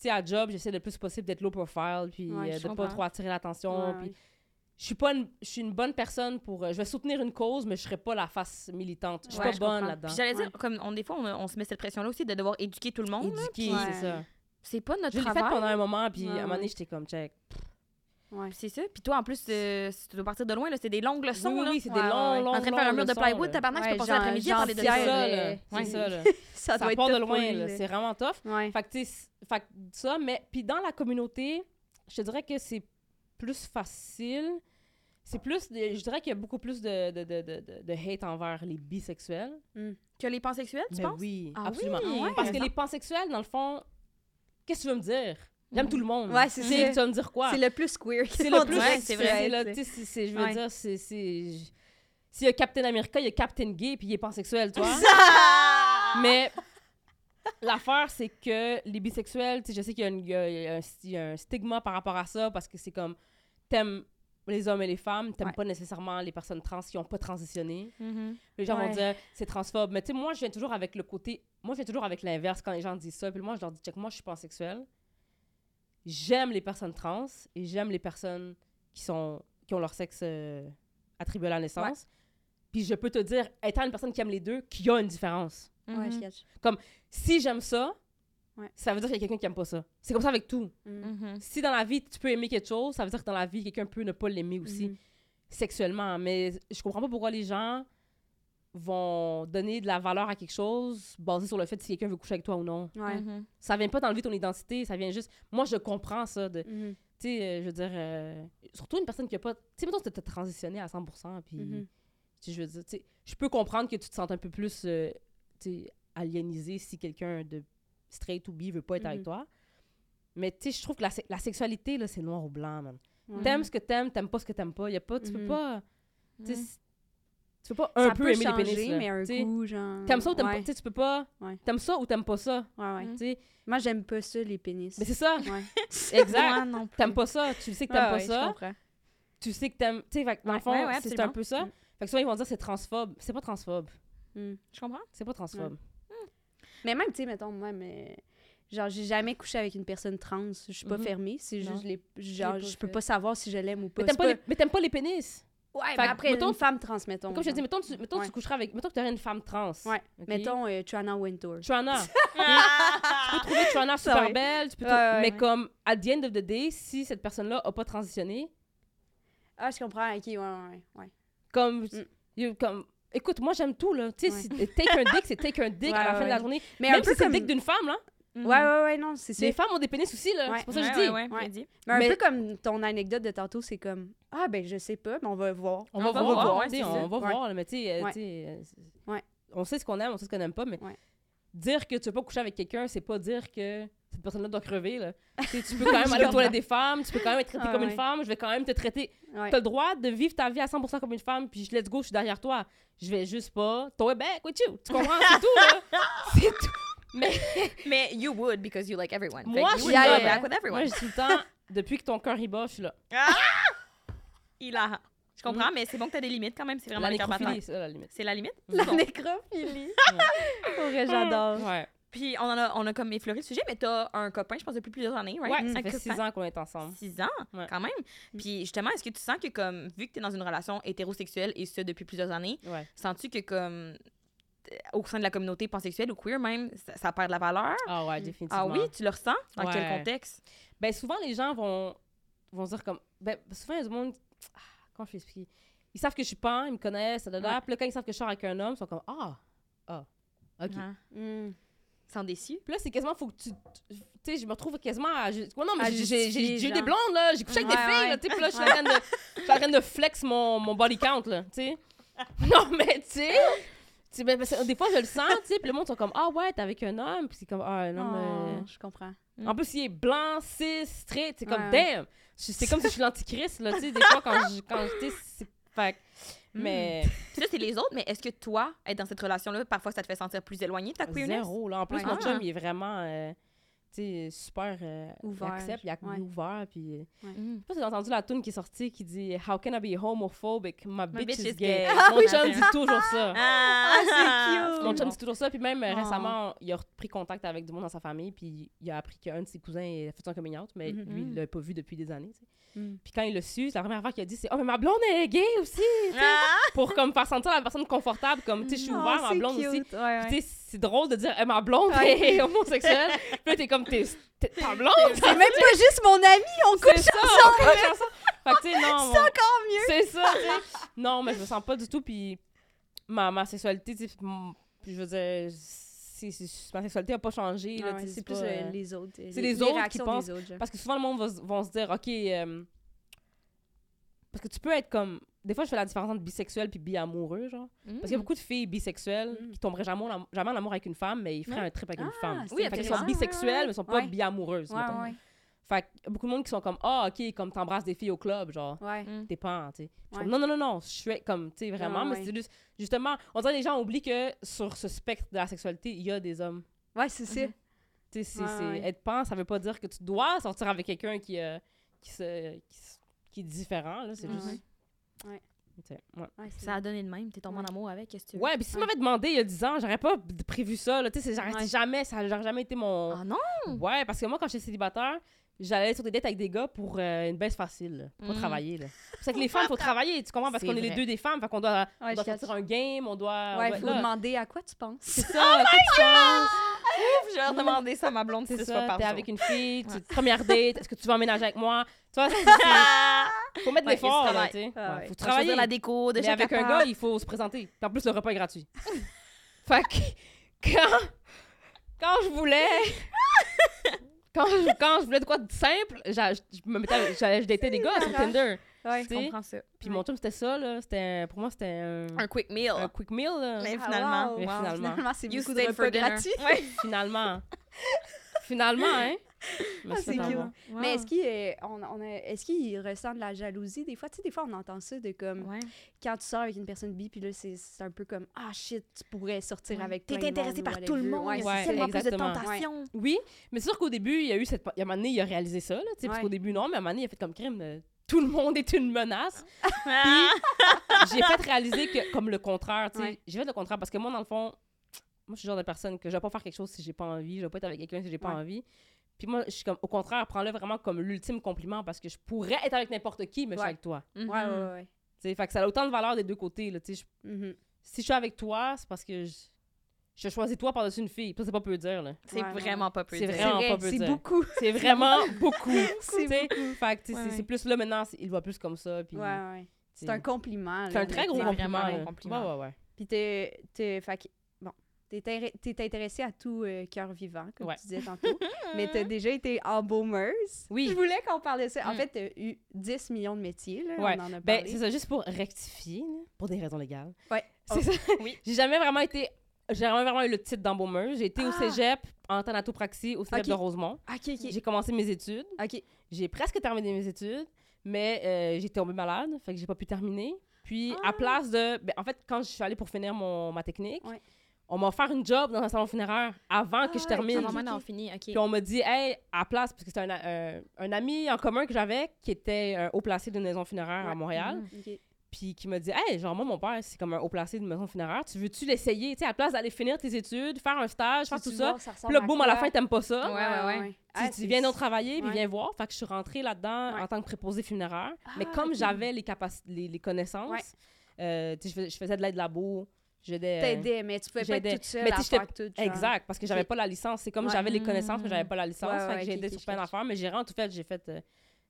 Tu sais, à job, j'essaie le plus possible d'être low profile puis Ouais, euh, de pas comprends. trop attirer l'attention. Ouais, puis ouais. je suis pas une, je suis une bonne personne pour euh, je vais soutenir une cause mais je serai pas la face militante je suis Ouais, pas bonne là-dedans j'allais dire, comme on, des fois, on, on se met cette pression-là aussi de devoir éduquer tout le monde. éduquer Ouais. c'est ça C'est pas notre je l'ai fait travail. pendant un moment puis Ouais, à un moment donné j'étais comme check Ouais. C'est ça. Puis toi, en plus, euh, si tu dois partir de loin, là, c'est des longues leçons. oui oui, là. oui c'est Ouais, des ouais, longs ouais. longs en train de faire un mur de plywood, tabarnak, je peux passer l'après-midi à parler de ça. c'est ça là Ça ça doit être part de loin c'est vraiment tough Ouais. fait que fait ça mais puis dans la communauté je te dirais que c'est plus facile c'est plus je dirais qu'il y a beaucoup plus de, de, de, de, de- de hate envers les bisexuels Que les pansexuels, tu Ben penses? oui Ah absolument oui? Ouais? parce que les pansexuels dans le fond qu'est-ce que tu veux me dire? J'aime tout le monde Ouais, c'est ça. tu vas me dire quoi? C'est le plus queer. c'est le plus Ouais, c'est vrai. là, c'est- je veux Ouais. dire c'est s'il y a Captain America il y a Captain Gay puis il est pansexuel toi mais l'affaire c'est que les bisexuels je sais qu'il y, y y a un, stigma par rapport à ça parce que c'est comme t'aimes les hommes et les femmes t'aimes Ouais. pas nécessairement les personnes trans qui ont pas transitionné Mhm. les gens vont dire c'est transphobe mais tu sais moi je viens toujours avec le côté moi je viens toujours avec l'inverse quand les gens disent ça puis moi je leur dis check moi je suis pansexuelle j'aime les personnes trans et j'aime les personnes qui sont qui ont leur sexe euh, attribué à la naissance. Puis je peux te dire, étant une personne qui aime les deux, qu'il y a une différence. Ouais, Mhm. je catch. Si j'aime ça, Ouais. ça veut dire qu'il y a quelqu'un qui aime pas ça. C'est comme ça avec tout. Mm. Mhm. Si dans la vie, tu peux aimer quelque chose, ça veut dire que dans la vie, quelqu'un peut ne pas l'aimer aussi Mhm. sexuellement. Mais je comprends pas pourquoi les gens vont donner de la valeur à quelque chose basé sur le fait si quelqu'un veut coucher avec toi ou non. Ouais. Mhm. Ça vient pas d'enlever ton identité, ça vient juste... Moi, je comprends ça de... Mhm. Tu sais, euh, je veux dire... euh, surtout une personne qui a pas... Tu sais, mettons, tu t'as transitionné à 100%, puis... Mhm. je veux dire, tu sais, je peux comprendre que tu te sens un peu plus, euh, tu sais, aliénisé si quelqu'un de straight ou bi veut pas être avec Mhm. toi. Mais tu sais, je trouve que la, se- la sexualité, là, c'est noir ou blanc, man. T'aimes ce que t'aimes, t'aimes pas ce que t'aimes pas. Y a pas, tu peux pas... Tu sais. Tu peux pas un ça peu peut aimer changer, les pénis, là, mais un tu sais. coup, genre... T'aimes ça ou t'aimes ouais. pas? Tu peux pas... Ouais. T'aimes ça ou t'aimes pas ça, Ouais, ouais. Moi, j'aime pas ça, les pénis. Mais c'est ça, Ouais. exact. T'aimes pas ça, tu sais que t'aimes Ouais, pas ouais, je ça, comprends. tu sais que t'aimes... Tu sais, fait que dans le fond, ouais, ouais, c'est un peu ça. Mm. Fait que souvent, ils vont dire c'est transphobe. C'est pas transphobe. Mm. Je comprends. C'est pas transphobe. Mais même, tu sais, mettons, moi, mais... Genre, j'ai jamais couché avec une personne trans. Je suis pas Mhm. fermée. C'est juste, les... genre, je peux pas savoir si je l'aime ou pas. Mais t'aimes pas les pénis? Ouais, mais après, mettons- une femme trans, mettons. Comme je te dis, mettons, tu, mettons Ouais. tu coucheras avec... Mettons que t'aurais une femme trans. Ouais. ok? Mettons, euh, Trana Wintour. Trana. tu peux trouver Trana Ça, super belle, tu peux Ouais, ouais, mais comme, at the end of the day, si cette personne-là a pas transitionné, Ah, je comprends. OK, ouais, ouais, ouais. comme... Mm. you- comme écoute, moi, j'aime tout, là. Tu sais, si- take un dick, c'est take un dick à la fin de la journée. Mais Même un si c'est comme... dick d'une femme, là. Ouais, ouais, ouais, non, c'est ça. Les femmes ont des pénis aussi, là. Ouais. C'est pour ça que Ouais, je dis. ouais, ouais, Ouais. j'ai dit. Mais un Mais- peu comme ton anecdote de tantôt, c'est comme Ah, ben, je sais pas, mais on va voir. On va On va voir, on va voir, là, mais tu sais, euh, euh, on sait ce qu'on aime, on sait ce qu'on n'aime pas, mais Ouais. dire que tu veux pas coucher avec quelqu'un, c'est pas dire que cette personne-là doit crever, là. Tu peux quand même aller aux toilettes des femmes, tu peux quand même être traité Ah, comme une femme, je vais quand même te traiter. Ouais. T'as le droit de vivre ta vie à 100% comme une femme, puis je let's go, je suis derrière toi. Je vais juste pas toi back with you. Tu comprends? C'est tout, là. C'est tout. Mais Mais you would because you like everyone. Moi, je suis would là, go là. back with everyone. moi, je tout le temps, depuis que ton cœur y bat, je suis là. Il a. Je comprends, mais c'est bon que t'as des limites quand même. C'est vraiment La nécrophilie, c'est ça, la limite. C'est la limite? La Bon. nécrophilie. Ouais, j'adore. Ouais. Puis on, en a, on a comme effleuré le sujet, mais t'as un copain, je pense, depuis plusieurs années, right? Ouais, ça Un fait six ans qu'on est ensemble. Six ans, Ouais. quand même. Puis justement, est-ce que tu sens que, comme, vu que t'es dans une relation hétérosexuelle et ce depuis plusieurs années, Ouais. sens-tu que, comme, au sein de la communauté pansexuelle ou queer même, ça, ça perd de la valeur? Ah ouais, définitivement. Ah oui, tu le ressens? Dans quel contexte? Ben souvent, les gens vont, vont se dire comme... Ben, souvent, il y a du monde... Ah, comment je vais expliquer? Ils savent que je suis pan, ils me connaissent, da. Ouais. Puis là, quand ils savent que je sors avec un homme, ils sont comme « Ah! Ah! OK. Ah. Mm. Ils sont déçus? Puis là, c'est quasiment... Faut que tu... Tu sais, je me retrouve quasiment à... je- non, mais j'ai- eu des blondes, là. J'ai couché avec des filles, ouais. là. Tu sais, puis là, je suis en train de... De flex mon, mon body count, là. Tu sais? Non, mais tu sais... tu sais, ben, des fois, je le sens, tu sais, puis le monde sont comme « Ah ouais, t'es avec un homme. » Puis c'est comme « Ah non, mais... Oh, je comprends. En plus, il est blanc, cis, straight. C'est comme, Ouais. damn! C'est comme si je suis l'antichrist, là, tu sais, des fois, quand je. Quand je. Fait que- Mais. Ça, c'est les autres, mais est-ce que toi, être dans cette relation-là, parfois, ça te fait sentir plus éloigné de ta queerness? Zéro, là. En plus, Ouais. mon Ah. chum, il est vraiment. euh, super. euh, Ouvert. Il accepte, il est Ouais. ouvert. Puis. euh, Mm. Je sais pas si t'as entendu la tune qui est sortie qui dit How can I be homophobic? My, bitch, bitch is gay. Mon oui, chum j'ai- dit toujours ça. Ah, c'est cute. Mon chum dit toujours ça. Puis même euh, Oh. récemment, il a pris contact avec du monde dans sa famille. Puis il a appris qu'un de ses cousins a fait son coming out. Mais Mhm. lui, il l'a pas vu depuis des années. Mm. Puis quand il l'a su, c'est la première affaire qu'il a dit c'est Oh, mais ma blonde est gay aussi! Ah! Pour comme faire sentir la personne confortable. Comme, tu sais, je suis Oh, ouvert, ma blonde cute. aussi. Ouais, C'est drôle de dire ma blonde est homosexuelle. Puis là, t'es comme T'es ta blonde! C'est même pas juste mon ami, on couche ça! ensemble. on couche ensemble. Fait que, tu sais, non. C'est encore mieux. C'est ça, tu sais. Non, mais je me sens pas du tout. Puis ma, ma sexualité, tu sais, je veux dire, c'est- c'est- ma sexualité a pas changé. là, ouais, c'est plus euh, euh, les autres. c'est les autres qui pensent- autres. Parce que souvent, le monde va, vont se dire, OK. euh, parce que tu peux être comme. Des fois, je fais la différence entre bisexuel puis bi-amoureux, genre. Parce qu'il y a beaucoup de filles bisexuelles Mm. qui tomberaient jamais, en- jamais en amour avec une femme, mais ils feraient Ouais. un trip avec une Ah, femme. Oui, Fait qu'elles sont bisexuelles, mais elles sont pas Ouais. bi-amoureuses. Ouais. Fait a beaucoup de monde qui sont comme, ah, OK, comme t'embrasses des filles au club, genre. Ouais. Mm. T'es pas, tu sais. Non, non, non, non, je suis comme, tu sais, vraiment, mais ouais. c'est juste, justement, on dirait que les gens oublient que sur ce spectre de la sexualité, il y a des hommes. Ouais, c'est ça. Mhm. Tu sais, c'est, être pan, ça veut pas dire que tu dois sortir avec quelqu'un qui, euh, qui, se, qui, est différent, là, c'est Ouais, juste... ouais. Ça a donné de même. T'es tombé en amour avec, qu'est-ce que tu veux? Ouais, puis si tu Ouais. m'avais demandé il y a 10 ans, j'aurais pas prévu ça, là, tu sais, c'est- j'aurais Ouais. jamais, ça n'aurait jamais été mon... Ah non? Ouais, parce que moi, quand j'étais célibataire, j'allais sur des dates avec des gars pour euh, une baisse facile, là, pour Mm. travailler. Là. C'est que les femmes, il faut travailler, tu comprends? Parce qu'on est les deux des femmes, fait qu'on doit, on Ouais, doit sortir un game, on doit... on Ouais, doit il être faut là. demander à quoi tu penses. C'est ça, à quoi tu penses? Je vais leur demander ça à ma blonde C'est six fois ça, par t'es avec une fille, tu- Ouais. première date, est-ce que tu vas emménager avec moi? Tu vois, faut mettre l'effort, là, tu sais. Ah Ouais, ouais. faut travailler. la déco, de Mais avec un gars, il faut se présenter. En plus, le repas est gratuit. fait que quand, quand je voulais... quand, je, quand je voulais de quoi de simple, j'a- je, me mettais, je datais des gars sur Tinder. Ouais. Je tu sais? comprends ça. Puis mon chum, c'était ça, là. C'était, pour moi, c'était un, Un quick meal. un quick meal, là. Mais Ah, finalement, wow. Mais wow. finalement. C'est You beaucoup de stayed for repas dinner. gratuits. Ouais. Finalement. Finalement, hein. Mais Ah, c'est cute. Mais est-ce qu'il euh, on, est-ce qu'il ressent de la jalousie des fois? Tu sais, des fois, on entend ça de comme Ouais. quand tu sors avec une personne bi, puis là, c'est c'est un peu comme Ah shit, tu pourrais sortir Ouais. avec T'es intéressé par ou tout le monde. Ouais, c'est tellement plus de exactement. tentations. Oui, mais c'est sûr qu'au début, il y a eu cette. Il y a un moment donné, il a réalisé ça, là, tu sais, parce qu'au début, non, mais à un moment donné, il a fait comme crime. euh, tout le monde est une menace. Ah. J'ai fait réaliser que, comme le contraire, tu sais, Ouais. j'ai fait le contraire parce que moi, dans le fond, moi, je suis le genre de personne que je vais pas faire quelque chose si j'ai pas envie, je vais pas être avec quelqu'un si j'ai pas Ouais. envie. Puis moi, je suis comme, au contraire, prends-le vraiment comme l'ultime compliment parce que je pourrais être avec n'importe qui, mais je suis Ouais. avec toi. Ouais, ouais, ouais. Tu sais, fait que ça a autant de valeur des deux côtés, là, tu sais. je- Mhm. Si je suis avec toi, c'est parce que je, je choisis toi par-dessus une fille. Ça, c'est pas peu dire, là. C'est Ouais, vraiment pas peu C'est dire. vraiment C'est pas vrai, peu c'est dire. beaucoup. C'est vraiment beaucoup. C'est. Fait Ouais, c'est- ouais. c'est plus là maintenant, c'est- il voit plus comme ça. Puis, Ouais, ouais. C'est c'est- un compliment. C'est un très gros. C'est compliment. vraiment compliment. Ouais, ouais, ouais. Puis t'es, t'es, fait t'es, intér- t'es intéressé à tout euh, cœur vivant, comme Ouais. tu disais tantôt, mais t'as déjà été embaumeuse. Oui. Je voulais qu'on parle de ça. En Mm. fait, t'as eu 10 millions de métiers, là, Ouais. on en a Ben, c'est ça, juste pour rectifier, là, pour des raisons légales. Ouais. C'est Oh. ça. Oui. J'ai jamais vraiment été. J'ai jamais vraiment eu le titre d'embaumeuse. J'ai été au Ah. cégep en thanatopraxie au cégep de Rosemont. Ok, ok. J'ai commencé mes études. Ok. J'ai presque terminé mes études, mais euh, j'ai tombé malade, fait que j'ai pas pu terminer. Puis, à place de. ben, en fait, quand je suis allée pour finir mon, ma technique, Ouais. On m'a offert une job dans un salon funéraire avant que je ouais, termine. Avant ok, maintenant, on ok. finit. OK. Puis on m'a dit, hey, à place, parce que c'était un, un, un ami en commun que j'avais qui était un haut placé d'une maison funéraire à. Montréal. Mhm. Puis qui m'a dit, hey, genre, moi, mon père, c'est comme un haut placé d'une maison funéraire. Tu veux-tu l'essayer? Tu sais, à la place d'aller finir tes études, faire un stage, faire tout ça. Puis là, boum, à la fin, t'aimes pas ça. Ouais, ouais, ouais. Tu, Ah, tu viens donc travailler, puis ouais. viens voir. Fait que je suis rentrée là-dedans Ouais. en tant que préposée funéraire. Mais Ah, comme j'avais les, capaci- les, les connaissances, Ouais. euh, tu sais, je faisais, je faisais de l'aide labo. J'aidais. euh, T'aidais, mais tu pouvais pas être toute seule Mais à faire tout. genre. Exact, parce que j'avais pas la licence. C'est comme Ouais. j'avais les connaissances, mais j'avais pas la licence. Ouais, fait ouais, que j'ai aidé sur plein d'affaires. Mais j'ai en tout fait, j'ai fait euh,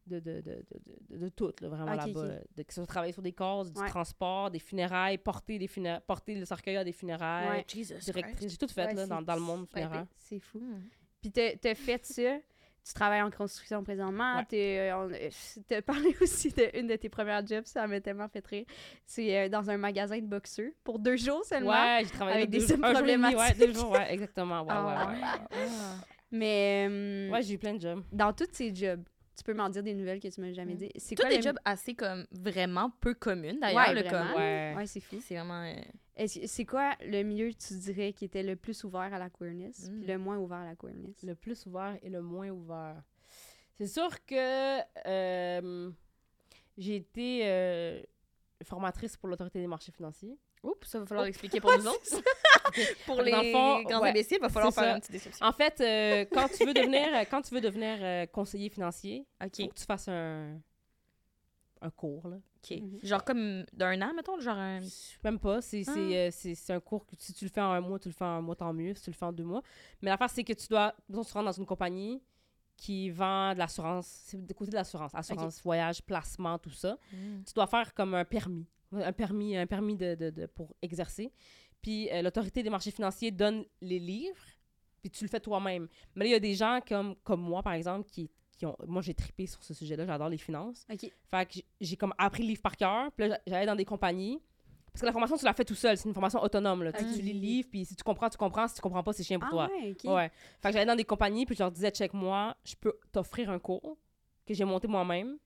de, de, de, de, de, de tout, là, vraiment là-bas. là. Que ce soit travailler sur des causes, du Ouais. transport, des funérailles, porter, des porter le cercueil à des funérailles. Ouais. Jesus Directrice, j'ai tout fait Ouais, là, dans, dans le monde Ouais, funéraire. C'est fou. Hmm. Puis t'as fait ça. Tu travailles en construction présentement. Ouais. T'es, euh, on- euh, parlé aussi d'une de tes premières jobs, ça m'a tellement fait rire. C'est euh, dans un magasin de boxeurs pour deux jours seulement. Ouais, j'ai travaillé avec des deux- sommes un jour et demi, Ouais, problématiques. deux jours, ouais, exactement. Ouais, Ah, ouais, ouais. Ah. Mais euh, Ouais, j'ai eu plein de jobs. dans tous ces jobs, tu peux m'en dire des nouvelles que tu m'as jamais Mm. dit. C'est Tous quoi des jobs assez comme vraiment peu communes d'ailleurs. Ouais, comme- Ouais. Ouais, c'est fou. C'est vraiment. euh, Est-ce que- C'est quoi le milieu, tu dirais, qui était le plus ouvert à la queerness, Mm. puis le moins ouvert à la queerness? Le plus ouvert et le moins ouvert. C'est sûr que euh, j'ai été euh, formatrice pour l'autorité des marchés financiers. Oups, ça va falloir l'expliquer pour nous autres. pour les fond, grands ouais, imbéciles, il va falloir faire ça. une petite description. En fait, euh, quand tu veux devenir, euh, quand tu veux devenir euh, conseiller financier, il OK. faut que tu fasses un, un cours. Là. OK. Mhm. Genre comme d'un an, mettons, genre un. Même pas. C'est Ah. euh, un cours que si tu le fais en un mois, tu le fais en un mois, tant mieux. Si tu le fais en deux mois. Mais l'affaire, c'est que tu dois. Disons, tu rentres dans une compagnie qui vend de l'assurance. C'est du côté de l'assurance. Assurance, voyage, placement, tout ça. Tu dois faire comme un permis. Un permis, un permis de, de- de- pour exercer. Puis euh, l'autorité des marchés financiers donne les livres, puis tu le fais toi-même. Mais là, il y a des gens comme, comme moi, par exemple, qui, qui ont. Moi, j'ai tripé sur ce sujet-là. J'adore les finances. OK. Fait que j'ai- comme appris le livre par cœur. Puis là, j'allais dans des compagnies. Parce que la formation, tu la fais tout seul. C'est une formation autonome. Là. Tu lis le livre, puis si tu comprends, tu comprends. Si tu comprends pas, c'est chien pour Ah toi. ouais, OK. Ouais. Fait que j'allais dans des compagnies, puis je leur disais, check moi, je peux t'offrir un cours que j'ai monté moi-même.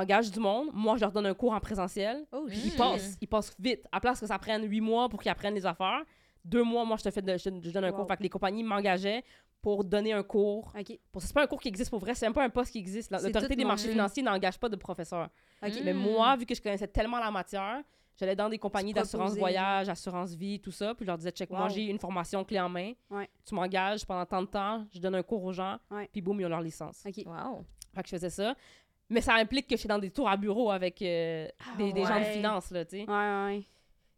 Engage du monde. Moi, je leur donne un cours en présentiel. Oh, Puis ils passent. Ils passent vite. À place que ça prenne huit mois pour qu'ils apprennent les affaires, deux mois, moi, je te fais de- je, je donne un Wow. cours. Fait que les compagnies m'engageaient pour donner un cours. OK. Pour c'est pas un cours qui existe pour vrai, c'est même pas un poste qui existe. L'autorité des marchés financiers n'engage pas de professeur. OK. Mais moi, vu que je connaissais tellement la matière, J'allais dans des compagnies d'assurance voyage, assurance vie, tout ça. Puis je leur disais, check, moi, Wow. j'ai une formation clé en main. Ouais. Tu m'engages pendant tant de temps, je donne un cours aux gens. Ouais. Puis boum, ils ont leur licence. OK. Wow. Fait que je faisais ça. Mais ça implique que je suis dans des tours à bureau avec euh, des, des gens de ouais. finance, là, tu sais. Ouais, ouais, ouais.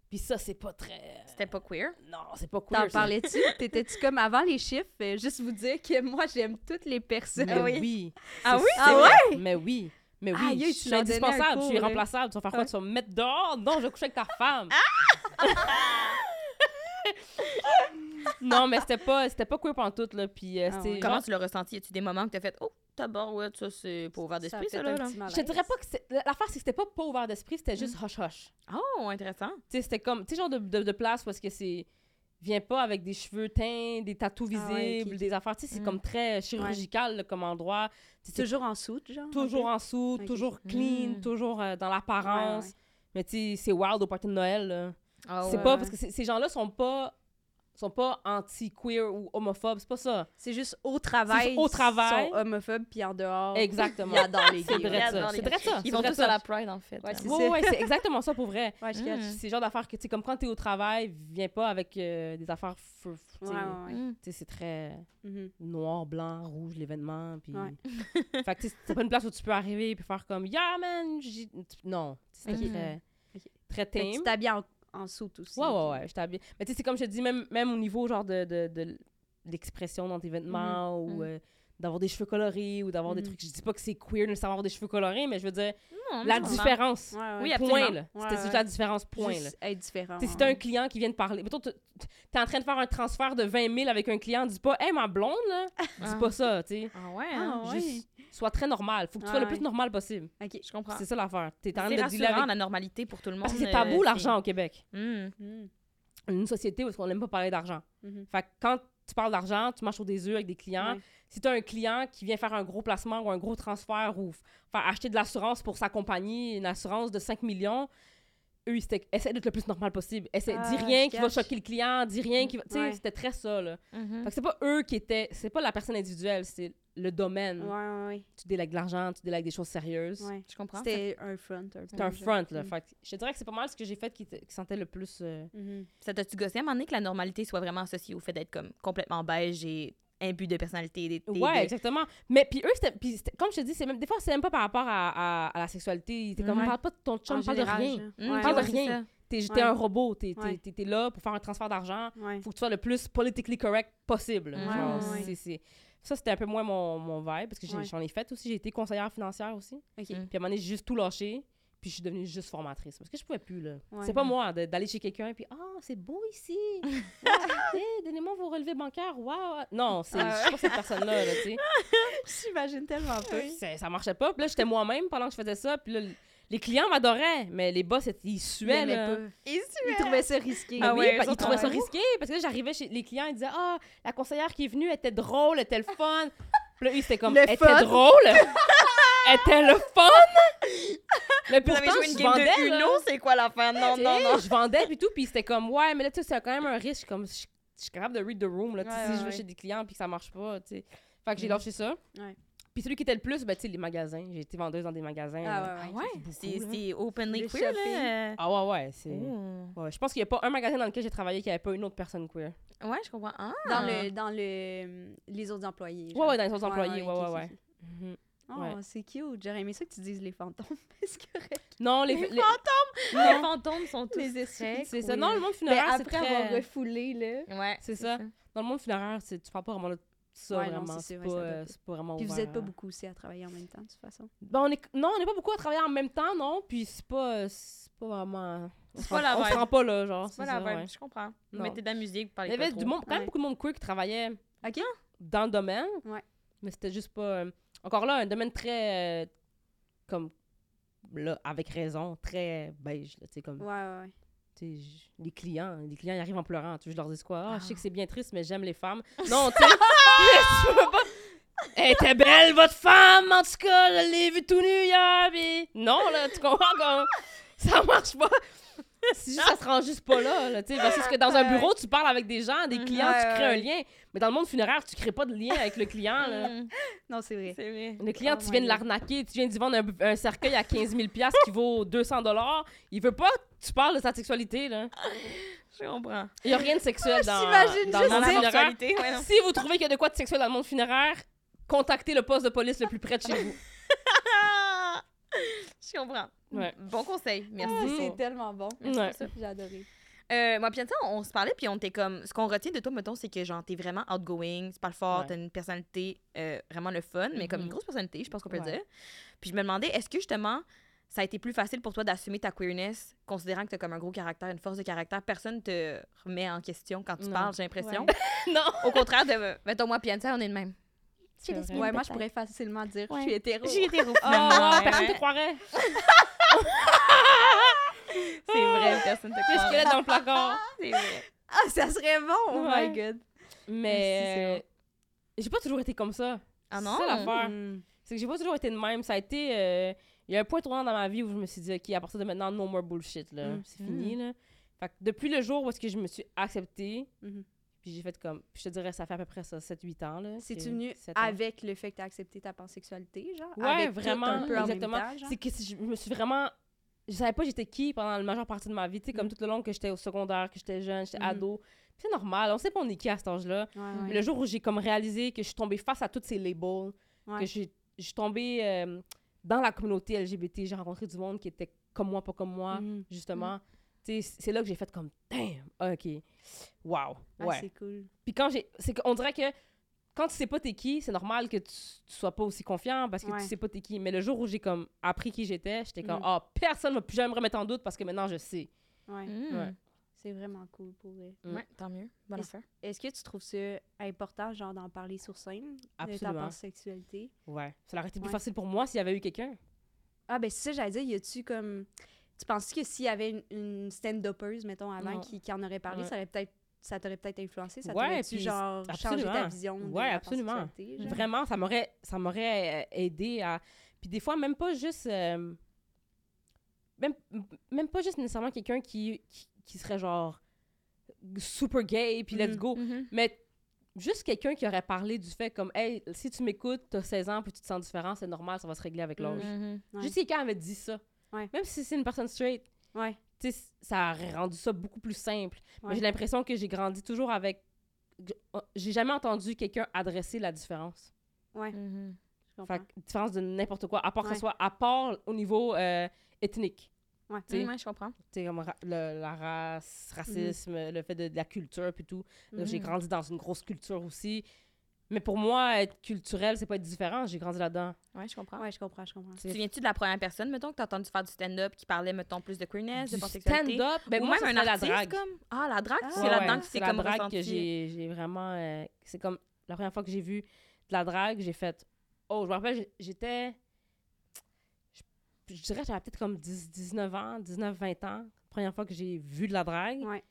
Puis ça, c'est pas très... C'était pas queer? Non, c'est pas cool. T'en parlais-tu? T'étais-tu comme avant les chiffres? euh, juste vous dire que moi, j'aime toutes les personnes. Mais oui. oui. Ah oui? Ah vrai. Mais oui. Mais oui, je suis indispensable, je suis cours, là. irremplaçable. Tu vas faire quoi? Ouais. Tu vas me mettre dehors? Non, je vais coucher avec ta femme. non, mais c'était pas, c'était pas queer pantoute, là. Puis euh, Ah ouais. Comment tu l'as ressenti? As-tu des moments que t'as fait Oh, tabarouette, ça c'est pas ouvert d'esprit, ça, fait là? Je te dirais pas que c'est... L'affaire, c'est que c'était pas pas ouvert d'esprit, c'était Mm. juste hush-hush. Oh, intéressant. Tu sais, c'était comme... Tu sais, genre de, de, de place parce que c'est... Viens pas avec des cheveux teints, des tatous Ah ouais, visibles, des affaires. Tu sais, c'est Mm. comme très chirurgical là, comme endroit. Toujours en soute, genre? toujours en Ok. toujours clean, Mm. toujours euh, dans l'apparence. Ouais, ouais. Mais tu sais, c'est wild au party de Noël. là. Ah c'est ouais. pas parce que ces gens-là sont pas sont pas anti-queer ou homophobes, c'est pas ça. C'est juste au travail. C'est au travail. Ils sont homophobes, puis en dehors. Exactement. Ils adorent les C'est gays. vrai Ils ça. C'est vrai ça. Ils c'est vont tous ça. à la Pride, en fait. Ouais, c'est Ouais, ça. ouais, c'est exactement ça pour vrai. Ouais, je Mm. C'est le genre d'affaires que, tu sais, comme quand t'es au travail, viens pas avec euh, des affaires. f- f- tu sais, Ouais, ouais, ouais. Mm. tu sais, c'est très Mhm. noir, blanc, rouge, l'événement. Puis... Ouais. fait que tu sais, c'est pas une place où tu peux arriver et faire comme Yeah, man! j'ai- Non, Ok. très, très tame. tu t'habilles en, en soute aussi. Ouais, ouais, ouais, je t'habille. Mais tu sais, c'est comme je te dis, même, même au niveau genre de, de, de l'expression dans tes vêtements ou Mhm. euh, d'avoir des cheveux colorés ou d'avoir des Mhm. trucs. Je dis pas que c'est queer nécessairement avoir des cheveux colorés, mais je veux dire, Non, la non, différence. Ouais, ouais. Oui, Point, absolument. là. Ouais, C'était juste ouais. la différence, point, là. Juste être différent. Tu sais, si t'as un client qui vient de parler, mettons, tu- t'es en train de faire un transfert de 20 000 avec un client, dis pas, hey, ma blonde, là, dis Ah. pas ça, tu sais. Ah ouais, hein? Ah, ouais. Juste, sois très normal. Faut que tu sois Ah, le plus normal possible. OK. Je comprends. C'est ça l'affaire. T'es en train de dealer avec... la normalité pour tout le monde. Parce que c'est euh, tabou, c'est- l'argent au Québec. Mm. Mhm. Une société où on n'aime pas parler d'argent. Mhm. Fait que quand tu parles d'argent, tu marches sur des œufs avec des clients. Si tu as un client qui vient faire un gros placement ou un gros transfert ou faire acheter de l'assurance pour sa compagnie, une assurance de 5 millions, eux, ils essaient d'être le plus normal possible. Essaie, Ah, dis rien qui va choquer le client, dis rien qui va. Tu sais, Ouais. c'était très ça, là. Mhm. Fait que c'est pas eux qui étaient. C'est pas la personne individuelle, c'est le domaine. Ouais, ouais, ouais. Tu délègues de l'argent, tu délègues des choses sérieuses. ouais. Je comprends. C'était un front. un peu, un front, là. Mhm. Fait que je te dirais que c'est pas mal ce que j'ai fait qui, sentait le plus. euh, Mhm. Ça t'a-tu gossé à un moment donné que la normalité soit vraiment associée au fait d'être comme complètement beige et imbu de personnalité? Des, des- Ouais, des- exactement. Mais puis eux, c'était, puis c'était- comme je te dis, c'est même, des fois, c'est même pas par rapport à, à, à la sexualité. T'es comme, Ouais. parle pas de ton chum, parle de rien. genre. Mm, Ouais, Parle de ouais, rien. T'es, Ouais. un robot, t'es, là pour faire un transfert d'argent. Ouais. Faut que tu sois le plus politically correct possible. Ouais, Genre, ouais, ouais. c'est- c'est- Ça, c'était un peu moins mon, mon vibe, parce que j'ai- Ouais. j'en ai fait aussi. J'ai été conseillère financière aussi. OK. Mm. Puis à un moment donné, j'ai juste tout lâché. Puis je suis devenue juste formatrice. Parce que je pouvais plus, là. Ouais. C'est pas moi de- d'aller chez quelqu'un et puis « Ah, c'est beau ici! Ah, hey, Donnez-moi vos relevés bancaires! Wow! » Non, c'est, je suis pas cette personne-là, là, tu sais. J'imagine tellement. C'est- Ça marchait pas. Puis là, j'étais moi-même pendant que je faisais ça. Puis là, les clients m'adoraient, mais les boss, ils Ils suaient, aimaient là. Ils trouvaient ça risqué. Ah oui, ils trouvaient ça risqué parce que là, j'arrivais chez les clients, ils disaient Ah, la conseillère qui est venue était drôle, était le fun. Puis là, eux, c'était comme Le Elle était fun. drôle, était le fun. Mais Vous avez pourtant, joué une je game vendais, de. Uno, c'est quoi l'affaire? Non, non, non. Je vendais puis tout, puis c'était comme ouais, mais là tu sais c'est quand même un risque comme je, je suis capable de read the room là, Ouais, si ouais, je vais chez des clients puis que ça marche pas, tu sais. Fait que j'ai Mhm. lâché ça. Ouais. Puis celui qui était le plus ben tu sais les magasins, j'ai été vendeuse dans des magasins. Ah ouais, Ah ouais. ouais? C'est openly queer, là? Ah ouais ouais, c'est ouais, je pense qu'il y a pas un magasin dans lequel j'ai travaillé qui avait pas une autre personne queer. Ouais, je comprends. Ah. Dans, le, dans le, les autres employés. Ouais genre. ouais, dans les autres employés, ouais ouais ouais. Mhm. Oh, Ouais. c'est cute. J'aurais aimé ça que tu dises les fantômes. c'est correct. Non, les, les- Les fantômes sont tous Les c'est ça. Non, le monde funéraire c'est après très avoir refoulé, là. Ouais, C'est ça. Dans le monde funéraire, c'est tu parles pas vraiment de ça Ouais, non, vraiment, c'est pas, euh, pas. c'est pas vraiment Puis vous ouvert êtes pas beaucoup aussi à travailler en même temps, de toute façon. Ben, on est... Non, on n'est pas beaucoup à travailler en même temps, non. Puis c'est pas, euh, c'est pas vraiment. On C'est se pas rend- la On se rend pas là, genre. C'est pas la vibe, ouais. je comprends. Vous mettez de la musique, vous Il parlez y avait du monde, quand même Ouais. beaucoup de monde queer qui travaillait OK? dans le domaine. Ouais. Mais c'était juste pas. euh, Encore là, un domaine très. euh, Comme. Là, avec raison, très beige, là, tu sais, comme. Ouais, ouais, ouais. Les clients, les clients ils arrivent en pleurant. Tu veux je leur dise quoi? Ah, je sais que c'est bien triste, mais j'aime les femmes. Non, tu pas? Elle était belle, votre femme, en tout cas, je l'ai vue tout nu hier, puis... Non, là, tu comprends comme... Ça marche pas. si juste, ça se rend juste pas là, là tu sais. Parce que dans un bureau, tu parles avec des gens, des clients, tu Ouais, crées un lien. Mais dans le monde funéraire, tu crées pas de lien avec le client, là. Mm, Non, c'est vrai. Vrai. Le client, Oh tu viens de l'arnaquer, tu viens d'y vendre un, un cercueil à 15 000 qui vaut 200 Il veut pas que tu parles de sa sexualité, là. Je comprends. Il y a rien de sexuel dans, t'imagine dans le juste monde dire- funéraire. Ouais. Si vous trouvez qu'il y a de quoi de sexuel dans le monde funéraire, contactez le poste de police le plus près de chez vous. Je comprends. Ouais. Bon conseil. Merci. Ah, Mhm. c'est tellement bon. Ouais. pour ça. J'ai adoré. Euh, moi, puis on se parlait, puis on était comme. Ce qu'on retient de toi, mettons, c'est que genre, t'es vraiment outgoing, tu parles fort, Ouais. t'as une personnalité euh, vraiment le fun, mais comme une grosse personnalité, je pense qu'on peut le Ouais. dire. Puis je me demandais, est-ce que justement, ça a été plus facile pour toi d'assumer ta queerness, considérant que t'as comme un gros caractère, une force de caractère, personne te remet en question quand tu Non. parles, j'ai l'impression. non! Au contraire de, mettons, moi, Pianza, on est de même. Ouais, moi, je pourrais facilement dire que je suis hétéro. J'ai été Oh, finalement. ouais, personne te croirait. C'est vrai, personne te Le croit. squelette dans le placard. C'est vrai. Ah, ça serait bon! Oh Ouais. my god. Mais euh, j'ai pas toujours été comme ça. Ah C'est non? ça l'affaire. Mm. C'est que j'ai pas toujours été de même. Ça a été. euh, Il y a un point tournant dans ma vie où je me suis dit, OK, à partir de maintenant, no more bullshit. là. Mm. C'est fini. Là. Fait que depuis le jour où est-ce que je me suis acceptée, Mhm. Puis j'ai fait comme. Puis je te dirais, ça fait à peu près ça, 7-8 ans. là. C'est-tu C'est venu avec le fait que tu as accepté ta pansexualité, genre? Ouais, avec vraiment, un peu exactement. C'est que je me suis vraiment. Je savais pas j'étais qui pendant la majeure partie de ma vie. Tu sais, comme Mm. tout le long que j'étais au secondaire, que j'étais jeune, j'étais Mhm. ado. C'est normal, on sait pas on est qui à cet âge-là. Ouais, le jour où j'ai comme réalisé que je suis tombée face à tous ces labels, Ouais. que je suis tombée euh, dans la communauté LGBT, j'ai rencontré du monde qui était comme moi, pas comme moi, Mhm. justement. C'est là que j'ai fait comme, damn, ok, wow, Ah, ouais. c'est cool. Puis quand j'ai. C'est qu'on dirait que quand tu sais pas t'es qui, c'est normal que tu, tu sois pas aussi confiant parce que Ouais. tu sais pas t'es qui. Mais le jour où j'ai comme appris qui j'étais, j'étais comme, Mhm. ah, personne va plus jamais me remettre en doute parce que maintenant je sais. Ouais. Mm. Ouais. C'est vraiment cool pour eux. Mm. Ouais, tant mieux. Bonne Est-ce- affaire. Est-ce que tu trouves ça important, genre, d'en parler sur scène? De ta Absolument. pansexualité? Ouais. Ça aurait été plus Ouais. facile pour moi s'il y avait eu quelqu'un. Ah, ben, c'est ça, j'allais dire, y a-tu comme. Tu penses que s'il y avait une, une stand-uppeuse, mettons, avant, qui, qui en aurait parlé, Ouais. ça aurait peut-être. Ça t'aurait peut-être influencé, ça Ouais, t'aurait-tu, puis genre, absolument. ta vision de Ouais, la absolument. Vraiment, ça m'aurait, ça m'aurait euh, aidé à. Puis des fois, même pas juste. euh, Même, même pas juste nécessairement quelqu'un qui, qui, qui serait genre super gay, puis let's Mhm. go. Mhm. Mais juste quelqu'un qui aurait parlé du fait comme, hey, si tu m'écoutes, t'as 16 ans, puis tu te sens différent, c'est normal, ça va se régler avec l'âge. Mhm. Ouais. Juste quelqu'un avait dit ça. Ouais. Même si c'est une personne straight, Ouais. tu sais, ça aurait rendu ça beaucoup plus simple. Mais j'ai l'impression que j'ai grandi toujours avec. J'ai jamais entendu quelqu'un adresser la différence. Ouais, Mhm. Fait que, différence de n'importe quoi, à part que ce soit à part au niveau euh, ethnique. Ouais. Tu sais, Mhm, ouais, je comprends. tu sais, comme ra- le- la race, racisme, le fait de, de la culture, puis tout. Là, J'ai Mhm. grandi dans une grosse culture aussi. Mais pour moi, être culturel, c'est pas être différent. J'ai grandi là-dedans. Ouais, je comprends. Ouais, je comprends, je comprends. Tu viens-tu de la première personne, mettons, que t'as entendu faire du stand-up qui parlait, mettons, plus de queerness, de Du pansexualité? stand-up, ben Ou moi, même un la drague. comme... Ah, la drague, Ah. c'est Ouais, là-dedans ouais, que c'est comme drague ressenti. que j'ai j'ai vraiment... euh, c'est comme la première fois que j'ai vu de la drague, j'ai fait... Oh, je me rappelle, j'étais... Je, je dirais j'avais peut-être comme 10, 19 ans, 19-20 ans, première fois que j'ai vu de la drague. Ouais.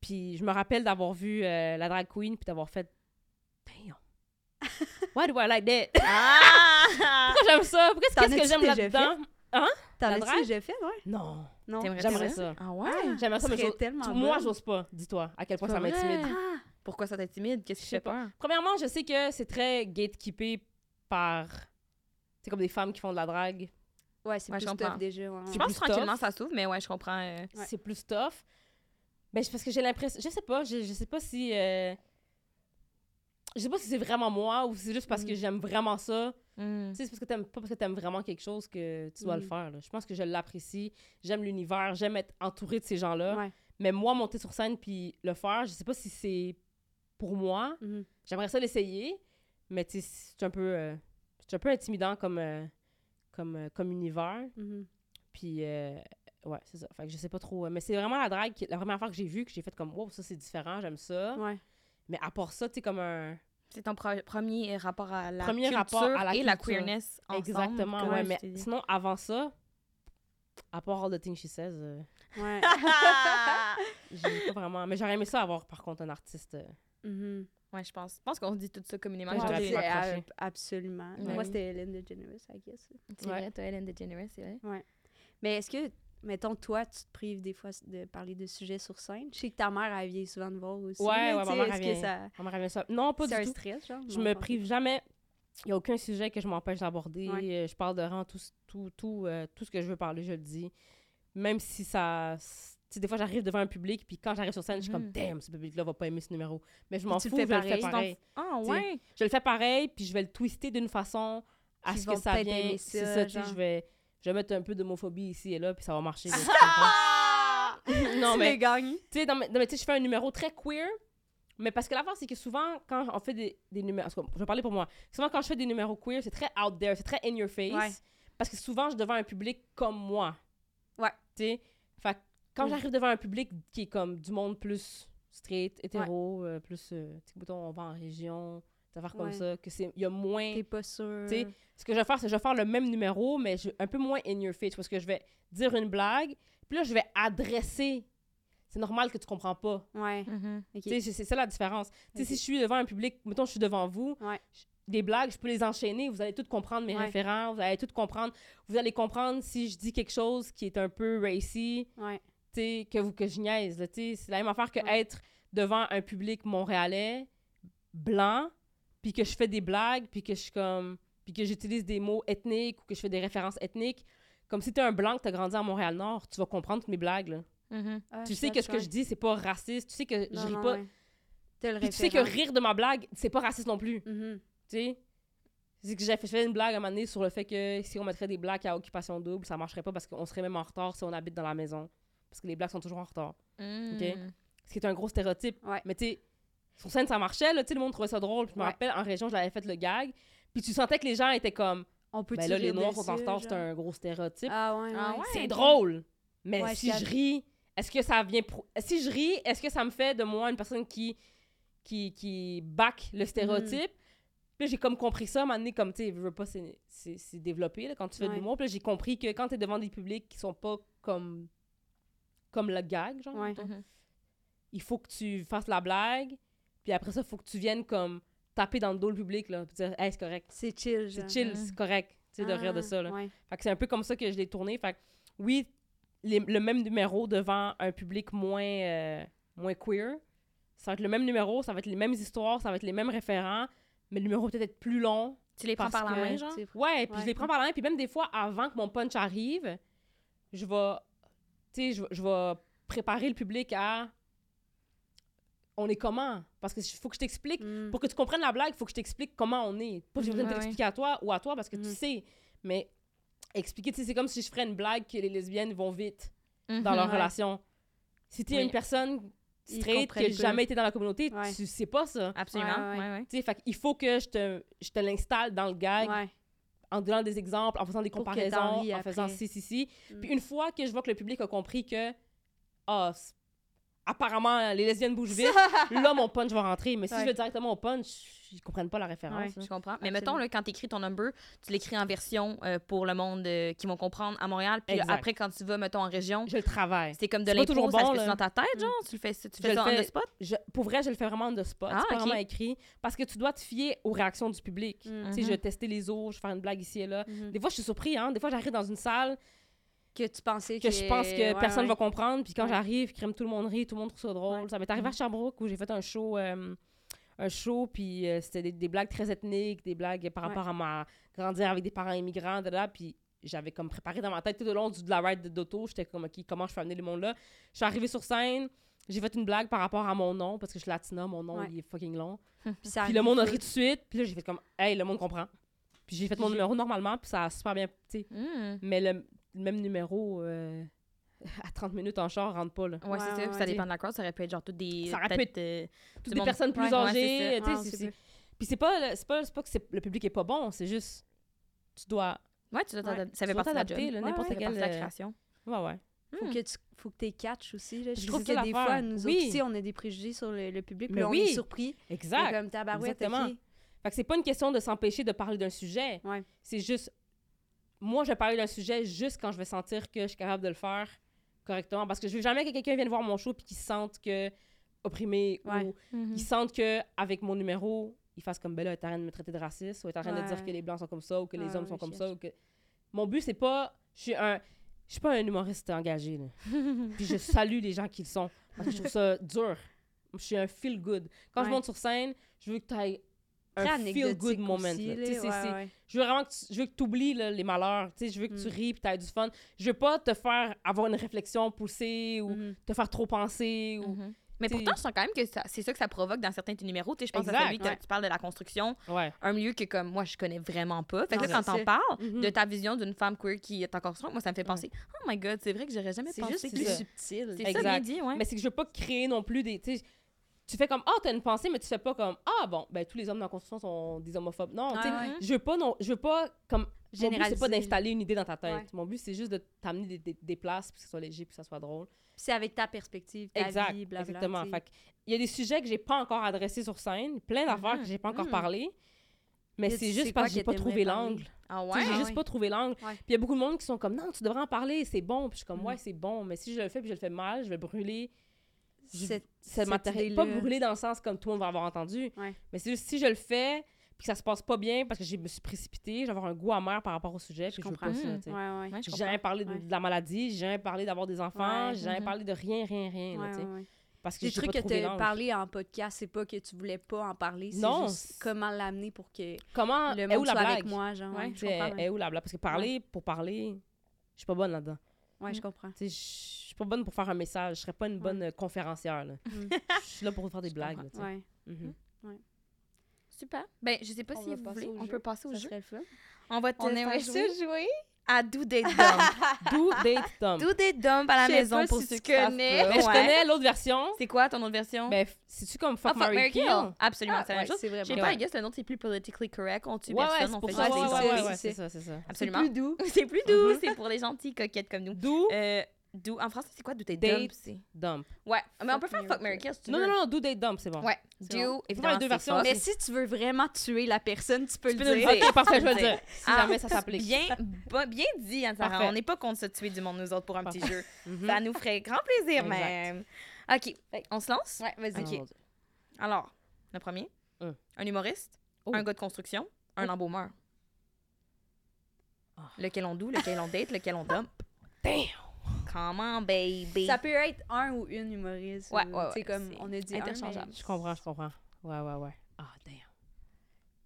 Puis je me rappelle d'avoir vu euh, la drag queen, puis d'avoir fait... Damn! Why do I like that? Ah! Pourquoi j'aime ça? Pourquoi T'en qu'est-ce que j'aime là-dedans? T'en La as-tu drague? déjà fait, ouais? Non. J'aimerais ça? Ah ouais? J'aimerais ça, mais tellement moi, j'ose pas. Dis-toi à quel point C'est ça m'intimide. Ah! Pourquoi ça t'intimide? Qu'est-ce qui Je sais fait peur? Premièrement, je sais que c'est très gatekeepé par. C'est comme des femmes qui font de la drague. Ouais, c'est Ouais, plus tough déjà. ouais, Je pense tranquillement, ça s'ouvre, mais ouais, je comprends. euh, Ouais. C'est plus tough. Ben, c'est parce que j'ai l'impression. Je sais pas. Je, je sais pas si. euh, Je sais pas si c'est vraiment moi ou si c'est juste parce que Mhm. j'aime vraiment ça. hmm. Tu sais, c'est parce que t'aimes pas parce que t'aimes vraiment quelque chose que tu dois le Mhm. faire. là. Je pense que je l'apprécie. J'aime l'univers. J'aime être entourée de ces gens-là. Ouais. Mais moi, monter sur scène puis le faire, je sais pas si c'est pour moi. Mhm. J'aimerais ça l'essayer, mais tu sais, c'est un peu, euh, c'est un peu intimidant comme, euh, comme, euh, comme univers. Mhm. Puis, ouais, c'est ça. Fait que je sais pas trop. Mais c'est vraiment la drague, qui- la première fois que j'ai vu, que j'ai fait comme, wow, ça c'est différent, j'aime ça. Ouais. Mais à part ça, tu sais, comme un. C'est ton premier rapport à la Premier culture rapport à la et la queerness ensemble. Exactement, ouais. Mais sinon, avant ça, à part All the Things She Says, euh, Ouais. j'ai pas vraiment. Mais j'aurais aimé ça avoir, par contre, un artiste. euh, Mhm. ouais, je pense. Je pense qu'on se dit tout ça communément. Ouais, euh, absolument. Ouais. Moi, c'était Ellen DeGeneres, I guess. C'est Ouais. vrai, toi, Hélène DeGeneres, c'est vrai? Mais est-ce que mettons, toi, tu te prives des fois de parler de sujets sur scène. Je sais que ta mère, elle vient souvent te voir aussi. Ouais, ouais, ma mère, elle vient. ça... Ramène ça. Non, pas C'est du un tout. stress, genre? Je me prive jamais. Il n'y a aucun sujet que je m'empêche d'aborder. Ouais. Euh, Je parle de rang, tout, tout, tout, euh, tout ce que je veux parler, je le dis. Même si ça. Tu sais, des fois, j'arrive devant un public, puis quand j'arrive sur scène, je suis comme, Mhm. damn, ce public-là va pas aimer ce numéro. Mais je m'en fous, le je le fais pareil. Ah, ouais. Je le fais pareil, puis je vais le twister d'une façon à ce que ça aimer C'est ça, tu sais, je vais, je vais mettre un peu d'homophobie ici et là, puis ça va marcher. Ah! non, mais tu sais, dans mes- tu sais, je fais un numéro très queer, mais parce que l'affaire, c'est que souvent, quand on fait des, des numéros, je vais parler pour moi, souvent, quand je fais des numéros queer, c'est très out there, c'est très in your face, Ouais. parce que souvent, je suis devant un public comme moi. Ouais. Tu sais, fait quand j'arrive devant un public qui est comme du monde plus straight, hétéro, euh, plus, euh, tu sais, mettons, on va en région, affaires comme Ouais. ça, que c'est, il y a moins... T'es pas sûr. Tu sais, ce que je vais faire, c'est que je vais faire le même numéro, mais je- un peu moins in your face, parce que je vais dire une blague, puis là, je vais adresser. C'est normal que tu comprends pas. Ouais. Mhm. ok. Tu sais, c'est- c'est ça la différence. Tu sais, Ok. si je suis devant un public, mettons, je suis devant vous, Ouais. je- des blagues, je peux les enchaîner, vous allez tout comprendre mes Ouais. référents, vous allez tout comprendre. Vous allez comprendre si je dis quelque chose qui est un peu racy, Ouais. tu sais, que, vous, que je niaise. là, tu sais. C'est la même affaire que Ouais. être devant un public montréalais, blanc, puis que je fais des blagues, puis que je suis comme... puis que j'utilise des mots ethniques ou que je fais des références ethniques. Comme si t'es un blanc que t'as grandi à Montréal-Nord, tu vas comprendre toutes mes blagues, là. Mhm. Ah, tu sais que ce que je dis, c'est pas raciste. Tu sais que Non, je ris non, pas... ouais. Tu sais que rire de ma blague, c'est pas raciste non plus. Mhm. Tu sais? C'est que j'ai fait, une blague à un moment donné sur le fait que si on mettrait des blagues à occupation double, ça marcherait pas parce qu'on serait même en retard si on habite dans la maison. Parce que les blagues sont toujours en retard. Mhm. Ce qui est un gros stéréotype. Ouais. Mais tu sais, sur scène, ça marchait, là, tu sais, le monde trouvait ça drôle. Puis je me Ouais. rappelle, en région, je l'avais fait le gag. Puis tu sentais que les gens étaient comme, On peut ben là, les Noirs sont en retard, c'est un gros stéréotype. Ah ouais, Ah ouais. c'est drôle. Mais Ouais, si je ris, est-ce que ça vient... pro- Si je ris, est-ce que ça me fait de moi une personne qui, qui, qui back le stéréotype? Puis là, j'ai comme compris ça, à un moment donné, comme, tu sais, je veux pas, c'est- c'est c'est développé, là, quand tu fais de l'humour. Puis j'ai compris que quand t'es devant des publics qui sont pas comme... comme le gag, genre, Ouais. Mhm. il faut que tu fasses la blague, puis après ça, il faut que tu viennes comme taper dans le dos le public, là, puis dire « Hey, c'est correct. C'est chill, C'est genre. chill, c'est correct. » Tu sais, de rire de Ah, ça, là. Ouais. Fait que c'est un peu comme ça que je l'ai tourné. Fait que oui, les- le même numéro devant un public moins, euh, moins queer. Ça va être le même numéro, ça va être les mêmes histoires, ça va être les mêmes référents, mais le numéro va peut-être être plus long. Tu les prends par la que, main, genre? Ouais, puis Ouais. je les prends par la main, puis même des fois, avant que mon punch arrive, je vais, tu sais, je, je vais préparer le public à on est comment? Parce que faut que je t'explique. Mm. Pour que tu comprennes la blague, il faut que je t'explique comment on est. Pas que j'ai besoin de Mhm. t'expliquer à toi ou à toi parce que tu sais. Mais expliquer, tu sais, c'est comme si je ferais une blague que les lesbiennes vont vite dans leur Ouais. relation. Si tu es Oui. une personne straight qui n'a jamais été dans la communauté, Ouais. tu sais pas ça. Absolument. Ouais, ouais. Ouais, ouais. Tu sais, fait qu'il faut que je te, je te l'installe dans le gag Ouais. en donnant des exemples, en faisant des comparaisons, en faisant ci, ci, ci. Mm. Puis une fois que je vois que le public a compris que, ah, c- apparemment, les lesbiennes bougent vite, là, mon punch va rentrer. Mais si Ouais. je vais directement au punch, ils comprennent pas la référence. Ouais. Je comprends. Mais Absolument. mettons, là, quand tu écris ton number, tu l'écris en version euh, pour le monde euh, qui vont comprendre à Montréal. Puis là, après, quand tu vas, mettons, en région, Je le travaille. c'est comme de l'impro, toujours ça bon, se fait dans ta tête, genre? Tu le fais, tu fais le ça on fais- the spot? Je- pour vrai, je le fais vraiment de spot. Ah, c'est pas ok. vraiment écrit. Parce que tu dois te fier aux réactions du public. Mm. Tu sais, je vais tester les autres, je vais faire une blague ici et là. Mhm. Des fois, je suis surpris. Hein? Des fois, j'arrive dans une salle Que tu pensais que je pense que ouais, personne ouais. va comprendre. Puis quand Ouais. j'arrive, crème, tout le monde rit, tout le monde trouve ça drôle. Ça m'est arrivé à Sherbrooke où j'ai fait un show, euh, un show puis euh, c'était des, des blagues très ethniques, des blagues par rapport à ma grandir avec des parents immigrants, de là. Puis j'avais comme préparé dans ma tête tout au long du, de la ride d'auto. J'étais comme, OK, comment je fais amener le monde là? Je suis arrivée sur scène. J'ai fait une blague par rapport à mon nom, parce que je suis latina, mon nom, il est fucking long. Puis, ça Puis le monde a ri tout de suite. Puis là, j'ai fait comme, hey, le monde comprend. Puis j'ai fait mon numéro normalement, puis ça a super bien. Hmm. Mais le, le même numéro euh, à 30 minutes en char rentre pas, là. Ouais, Ouais, c'est ça. ouais, ça ouais. dépend de la crowd. Ça aurait pu être genre toutes des. Ça aurait pu peut-être, euh, Toutes des personnes plus âgées, peu. Puis c'est pas, c'est pas, c'est pas que le public est pas bon, c'est juste, tu dois, Ouais, tu dois Ouais. t'adapter. Ça fait partie de la job. n'importe ouais, ça fait quel, partie de la euh, création. ouais, ouais. Faut Hmm. que tu faut que tu catches aussi. Là. Je que trouve que ça des fois, nous Oui. autres, on a des préjugés sur le, le public, Mais on oui. est surpris. Exact. C'est comme tabarouette, Exactement. ok. Fait que c'est pas une question de s'empêcher de parler d'un sujet. Ouais. C'est juste, moi, je vais parler d'un sujet juste quand je vais sentir que je suis capable de le faire correctement. Parce que je veux jamais que quelqu'un vienne voir mon show puis qu'il se sente que opprimé Ouais. ou Mhm. qu'ils sentent que avec mon numéro, ils fassent comme là, t'es en train de me traiter de raciste ou t'es en train de dire que les blancs sont comme ça ou que les hommes sont comme ça ou que mon but c'est pas je suis un Je suis pas un humoriste engagé, là. Puis je salue les gens qui le sont. Parce que je trouve ça dur. Je suis un feel good. Quand je monte sur scène, je veux que tu Très un feel good anecdotique moment. aussi, là. là, Tu sais, c'est- ouais, c'est- ouais. Je veux vraiment que tu, je veux que tu oublies les malheurs. Je veux que tu ris puis tu aies du fun. Je veux pas te faire avoir une réflexion poussée ou Mhm. te faire trop penser. Ou... Mhm. Mais pourtant, je sens quand même que ça- c'est ça que ça provoque dans certains de tes numéros. Je pense à celui que ouais. tu parles de la construction, Ouais. un milieu que comme moi je connais vraiment pas. Fait que Non, là, quand c'est t'en ça. parles Mhm. de ta vision d'une femme queer qui est en construction, moi ça me fait penser Oh my god, c'est vrai que j'aurais jamais C'est pensé. juste plus ça. subtil. C'est ça Exact. bien dit, ouais. Mais c'est que je veux pas créer non plus des. Tu fais comme, ah, t'as une pensée, mais tu fais pas comme, ah, bon, ben tous les hommes dans la construction sont des homophobes. Non, tu sais, Ouais, je veux pas, non, je veux pas, comme, mon but, c'est pas d'installer une idée dans ta tête. Ouais. Mon but, c'est juste de t'amener des, des, des places, puis que ce soit léger, puis que ça soit drôle. C'est avec ta perspective, ta exact, vie, blabla. exactement. que il y a des sujets que j'ai pas encore adressés sur scène, plein d'affaires Mhm. que j'ai pas encore Mhm. parlé, mais c'est juste parce que j'ai pas trouvé l'angle. Ah ouais? J'ai Ah juste ouais. pas trouvé l'angle. Puis il y a beaucoup de monde qui sont comme, non, tu devrais en parler, c'est bon. Puis je suis comme, ouais, c'est bon, mais si je le fais puis je le fais mal, je vais brûler Cette- ce cette matériel. Pas brûler dans le sens comme tout le monde va avoir entendu, Ouais. mais c'est juste si je le fais puis que ça se passe pas bien parce que je me suis précipitée, je vais avoir un goût amer par rapport au sujet, puis je veux comprends. pas ça. Mhm. tu sais. Ouais, ouais. J'ai jamais parlé de, Ouais. de la maladie, j'ai jamais parlé d'avoir des enfants, Ouais. j'ai jamais Mhm. parlé de rien, rien, rien. là. Parce que Les j'ai trucs pas que tu as parlé en podcast, c'est pas que tu voulais pas en parler, c'est Non, juste c'est- comment l'amener pour que Comment le est monde la soit blague? avec moi, genre. Ouais, Tu je sais, comprends. est où la blague? Parce que parler pour parler, je suis pas bonne là-dedans. Ouais, je comprends. Tu sais, je suis pas bonne pour faire un message. Je serais pas une bonne euh, conférencière. là. Mm. Je suis là pour faire des blagues. comprends. là, tu sais. Ouais. Super. Ben, je sais pas On si vous voulez, on jeu. peut passer au Ça jeu. On va te On faire jouer jouer. À Do Date Dump. Do date dump. Do Date Dump à la maison pour si ceux qui connais. Mais je connais l'autre version. C'est quoi ton autre version? Ben, c'est-tu comme Ah, Fuck, Mary Kill? Absolument, Ah, c'est la même ouais, chose. c'est vraiment. Je sais pas, I guess le nom c'est plus politically correct. On tue Ouais, personne, c'est on pour fait ça. Ouais, ouais, c'est- ça, c'est ça. Absolument. C'est plus doux. C'est plus doux, Mhm. c'est pour les gentils coquettes comme nous. Do Euh, do, en français, c'est quoi do Date Date. Dump? c'est- dump. Ouais, mais on peut faire Fuck Mary Kill. Si tu Non, veux. non, non, do date dump, c'est bon. Ouais, C'est do, évidemment, les deux c'est versions. Mais si tu veux vraiment tuer la personne, tu peux, Tu le peux dire. le dire. Ok, parfait, je vais le Dire. Si Ah, jamais ça s'applique. Bien, bien dit, Anne Sarah. On n'est pas contre se tuer du monde, nous autres, pour un petit jeu. Mhm. Ça nous ferait grand plaisir, Exact. même. OK, on se lance? Ouais, vas-y. Ah. Alors, le premier, un humoriste, Oh. un gars de construction, un Oh. embaumeur. Ah. Lequel on do, lequel on date, lequel on dump? Damn! Come on, baby. Ça peut être un ou une humoriste. Ouais, ou, ouais, ouais, comme on a dit un, interchangeable. mais- Je comprends, je comprends. Ouais, ouais, ouais. Ah, damn.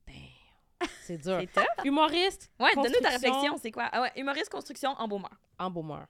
Damn. C'est dur. C'est tough. Humoriste, Ouais, donne-nous ta réflexion, c'est quoi? Ah ouais, humoriste, construction, embaumeur. embaumeur.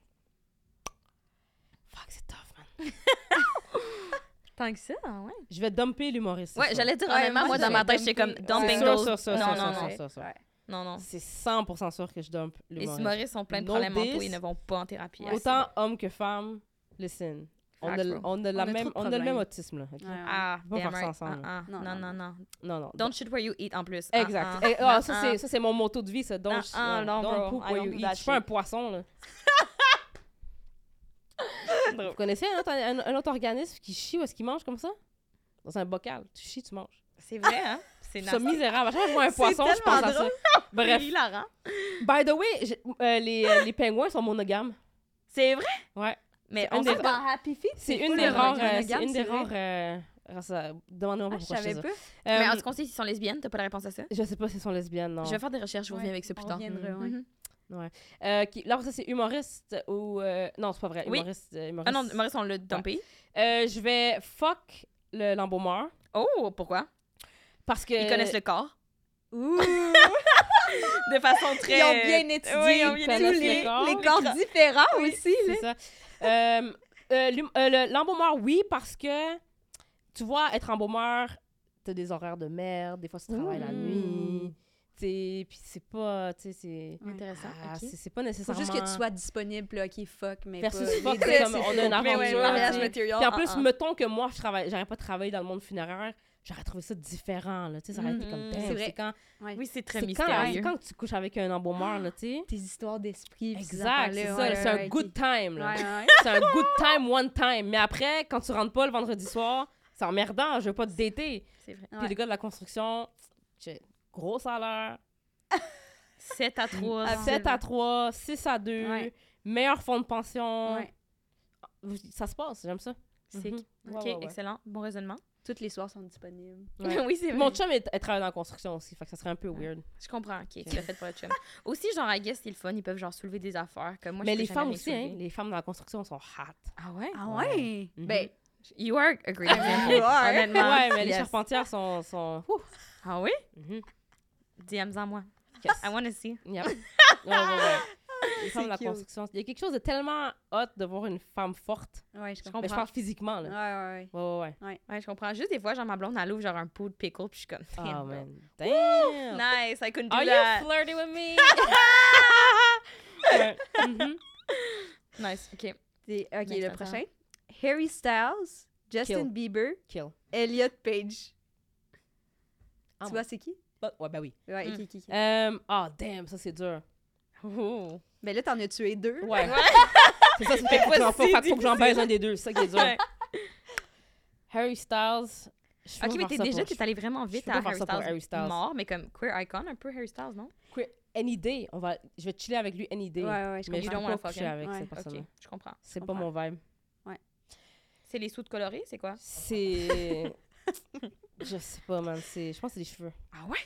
Fuck, c'est tough, man. Tant que ça, ouais. Je vais dumper l'humoriste. Ouais, j'allais dire honnêtement, moi, moi, dans je ma tête, j'étais comme dumping those. sûr, sûr, non, sûr, non, sûr, non. Non, non. C'est 100% sûr que je dumpe Les humoristes ont plein de No problèmes mentaux, ils ne vont pas en thérapie. Ouais, Autant homme que femme, listen. On a, on a, la On a même, on a le même autisme, là. ok? Ouais, ouais. Ah, pas damn faire ça ensemble. Ah, ah. Non, Non, non, non, non. Non, non. Don't shoot where you eat en plus. Exact. Ah, Eh, ah. ça, Ah, c'est, ça, c'est mon motto de vie, ça. Don't, Ah, non, don't bro. poop where you eat. Je suis pas un shit. poisson, là. Vous connaissez un autre, un, un autre organisme qui chie ou est-ce qu'il mange comme ça? Dans un bocal. Tu chies, tu manges. C'est vrai, hein? C'est Je trouve ça nasty. misérable. À chaque fois que je vois un C'est poisson, je pense tellement à ça. Bref. C'est hilarant. By the way, je- euh, les, euh, les pingouins sont monogames. C'est vrai? Ouais. Mais on pas. Dans Happy Feet, C'est une des de rares. euh, c'est une des rares. Demandez-moi Ah, pourquoi je savais pas. Mais en tout cas, s'ils sont lesbiennes, t'as pas la réponse à ça? Je sais pas si elles sont lesbiennes, non. Je vais faire des recherches, je Ouais, reviens avec ça plus on tard. reviendra, ouais. Mhm. Euh, qui- là, ça, c'est humoriste ou. euh, Non, c'est pas vrai. Oui. Humoriste. Ah humoriste. non, Maurice, on l'a dumpé. Euh, je vais fuck le l'embaumeur Oh, pourquoi? Parce que. Ils connaissent le corps. Ouh! De façon très... Ils ont bien étudié Oui, ils ont bien tous étudié les, le corps. les corps différents aussi. C'est ça. Euh, euh, euh, le- l'embaumeur, oui, parce que tu vois, être embaumeur, t'as des horaires de merde, des fois tu travailles la Ouh. nuit. tu sais, Puis c'est pas. tu sais, c'est. Intéressant, Ah, c'est pas Faut nécessairement. juste que tu sois disponible, puis là, ok, fuck, mais Versus pas... fuck, comme on a ouais, aventure. Puis en ah, plus, ah. mettons que moi, je travaille, j'aurais pas travaillé dans le monde funéraire, j'aurais trouvé ça différent, là, tu sais, ça aurait été comme, Mhm. damn, C'est vrai. quand, Ouais. Oui, c'est très mystérieux. c'est quand tu couches avec un embaumeur, là, tu sais. Tes histoires d'esprit. Exact, c'est ça, ouais, c'est un ouais, good time, là. Ouais, ouais. C'est un good time, one time. Mais après, quand tu rentres pas le vendredi soir, c'est emmerdant, je veux pas te dater. C'est vrai. Puis Ouais. les gars de la construction, j'ai gros salaire, 7 à 3. Ah, 7 à 3, 6 à 2, Ouais. meilleur fonds de pension. Ouais. Ça se passe, j'aime ça. C'est Mhm. OK, Ouais, ouais, ouais. excellent. Bon raisonnement. Tous les soirs sont disponibles. Ouais. oui, c'est vrai. Mon chum, est, elle travaille dans la construction aussi, fait que ça serait un peu weird. Je comprends, ok, tu l'as fait pour le chum. Aussi, genre, I guess, c'est le fun, ils peuvent genre soulever des affaires. Comme moi, Mais les femmes aussi, hein, les femmes dans la construction sont hot. Ah ouais? Ah Ouais. ouais? Mhm. Ben, You are a great example. You are? Honnêtement. ouais, mais les charpentières sont... sont... Ah oui? Mhm. DMs-en moi. Yes. I want to see. Yep. Ouais, ouais, ouais. La construction. Il y a quelque chose de tellement hot de voir une femme forte. ouais, je comprends. Mais je parle physiquement, Ouais, là. ouais, ouais. Ouais, ouais, ouais. Ouais, je comprends. Juste des fois, genre, ma blonde, elle ouvre genre un pot de pickle, puis je suis comme, Oh, damn, bro. man. Damn. Nice, I couldn't do Are that. you flirting with me? ouais. Mhm. Nice, ok. Ok, le attends. prochain. Harry Styles, Justin Kill. Bieber, Kill. Elliot Page. Ah, tu bon. vois, c'est qui? Ouais, bah oui. Ouais, Mm. qui, qui, qui? Oh, damn, ça, c'est dur. Oh. Ben là, t'en as tué deux? Ouais. c'est ça, c'est fait que faut que j'en- faut, que j'en baise un des deux. C'est ça qui est dur. Ouais. Harry Styles. je Ok, pas mais t'es ça déjà, pour- t'es allé vraiment je vite à pas Harry Styles, Harry Styles. mort, mais comme queer icon, un peu Harry Styles, non? Queer- Any day. On va, je vais chiller avec lui any day. Ouais, ouais, je mais je You peux don't pas coucher avec Ouais. cette personne Ok, je comprends. C'est je pas mon vibe. C'est les sous de colorés, c'est quoi? C'est. je sais pas, man. c'est- Je pense que c'est des cheveux. Ah ouais?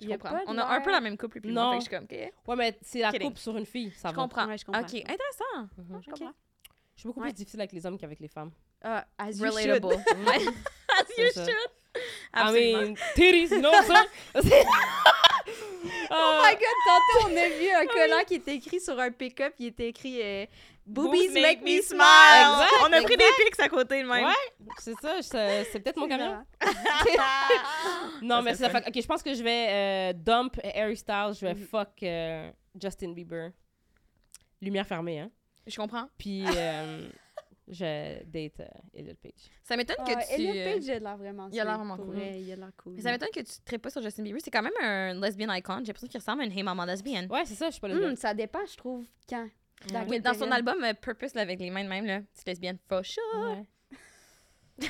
Je comprends. On a un peu la même couple, puis Non. moi, fait que je suis comme, ok. Ouais, mais c'est la Kidding. coupe sur une fille. Ça Je va. comprends. Ouais, je comprends. Ok, intéressant. Mhm. Je Ok. comprends. Je suis beaucoup Ouais. plus difficile avec les hommes qu'avec les femmes. Ah, as you Relatable. should. As you should. I Absolument. mean, titties, you know what I'm saying? Oh my god, tantôt on a vu un collant qui était écrit sur un pick-up, il était écrit euh, Boobies make me smile. Exact, On a pris exact. des pics à côté de même. Ouais, c'est ça. C'est peut-être mon camion. Non, Ça, mais c'est c'est la fun. fa- Ok, je pense que je vais euh, dump Harry Styles, je vais Mhm. fuck euh, Justin Bieber. Lumière fermée, hein. Je comprends. Puis euh, je date euh, Elliot Page. Ça m'étonne que Ah, tu... Elliot Page, il a l'air vraiment il a l'air vraiment cool. vrai, il a l'air cool. Mais ça m'étonne que tu ne traites pas sur Justin Bieber. C'est quand même un lesbian icon. J'ai l'impression qu'il ressemble à une Hey Maman lesbienne. Ouais, c'est ça, je suis pas lesbienne. Hum, ça dépend, je trouve, quand. Dans, Oui, dans son album euh, Purpose, là, avec les mains de même, là, petite lesbienne, for sure. Ouais.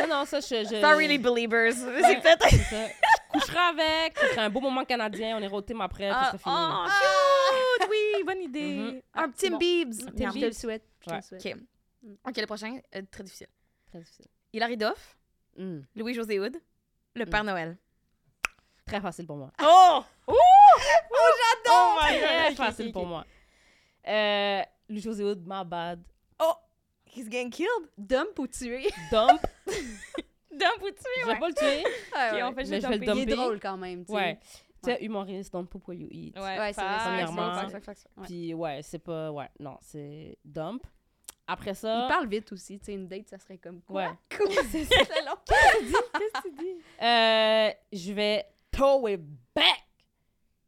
non, non, ça, je. je Pas really believers. C'est peut-être. c'est ça. Je coucherai avec, ce serait un beau moment canadien, on ira au team après, Ah, ça fini. oh, cute! Oui, bonne idée. Mhm. Ah, Un Tim bon. Biebs. Tim Je te le souhaite. je te Ouais. le souhaite. OK. OK, le prochain, euh, très difficile. Très difficile. Hilary Duff, Hmm. Louis-José Hood, le Mm. Père Noël. Très facile pour moi. Oh! Oh! Oh my God. Très facile pour moi. Euh, Louis-José Hood, my bad. He's getting killed. Dump ou tuer? Dump, Dump ou tuer, je ouais. vais pas le tuer. Ouais, Ok, ouais. on fait juste Mais je vais le dumper. Il est drôle quand même, tu sais. Ouais. Tu sais, humoriste, don't poop where you eat. Ouais, Ouais, c'est vrai, premièrement. Puis ouais, c'est pas. Ouais, non, c'est dump. Après ça. Il parle vite aussi, tu sais, une date, ça serait comme quoi? Ouais. Cool, c'est c'est long. Qu'est-ce que tu dis? Euh, je vais tow it back.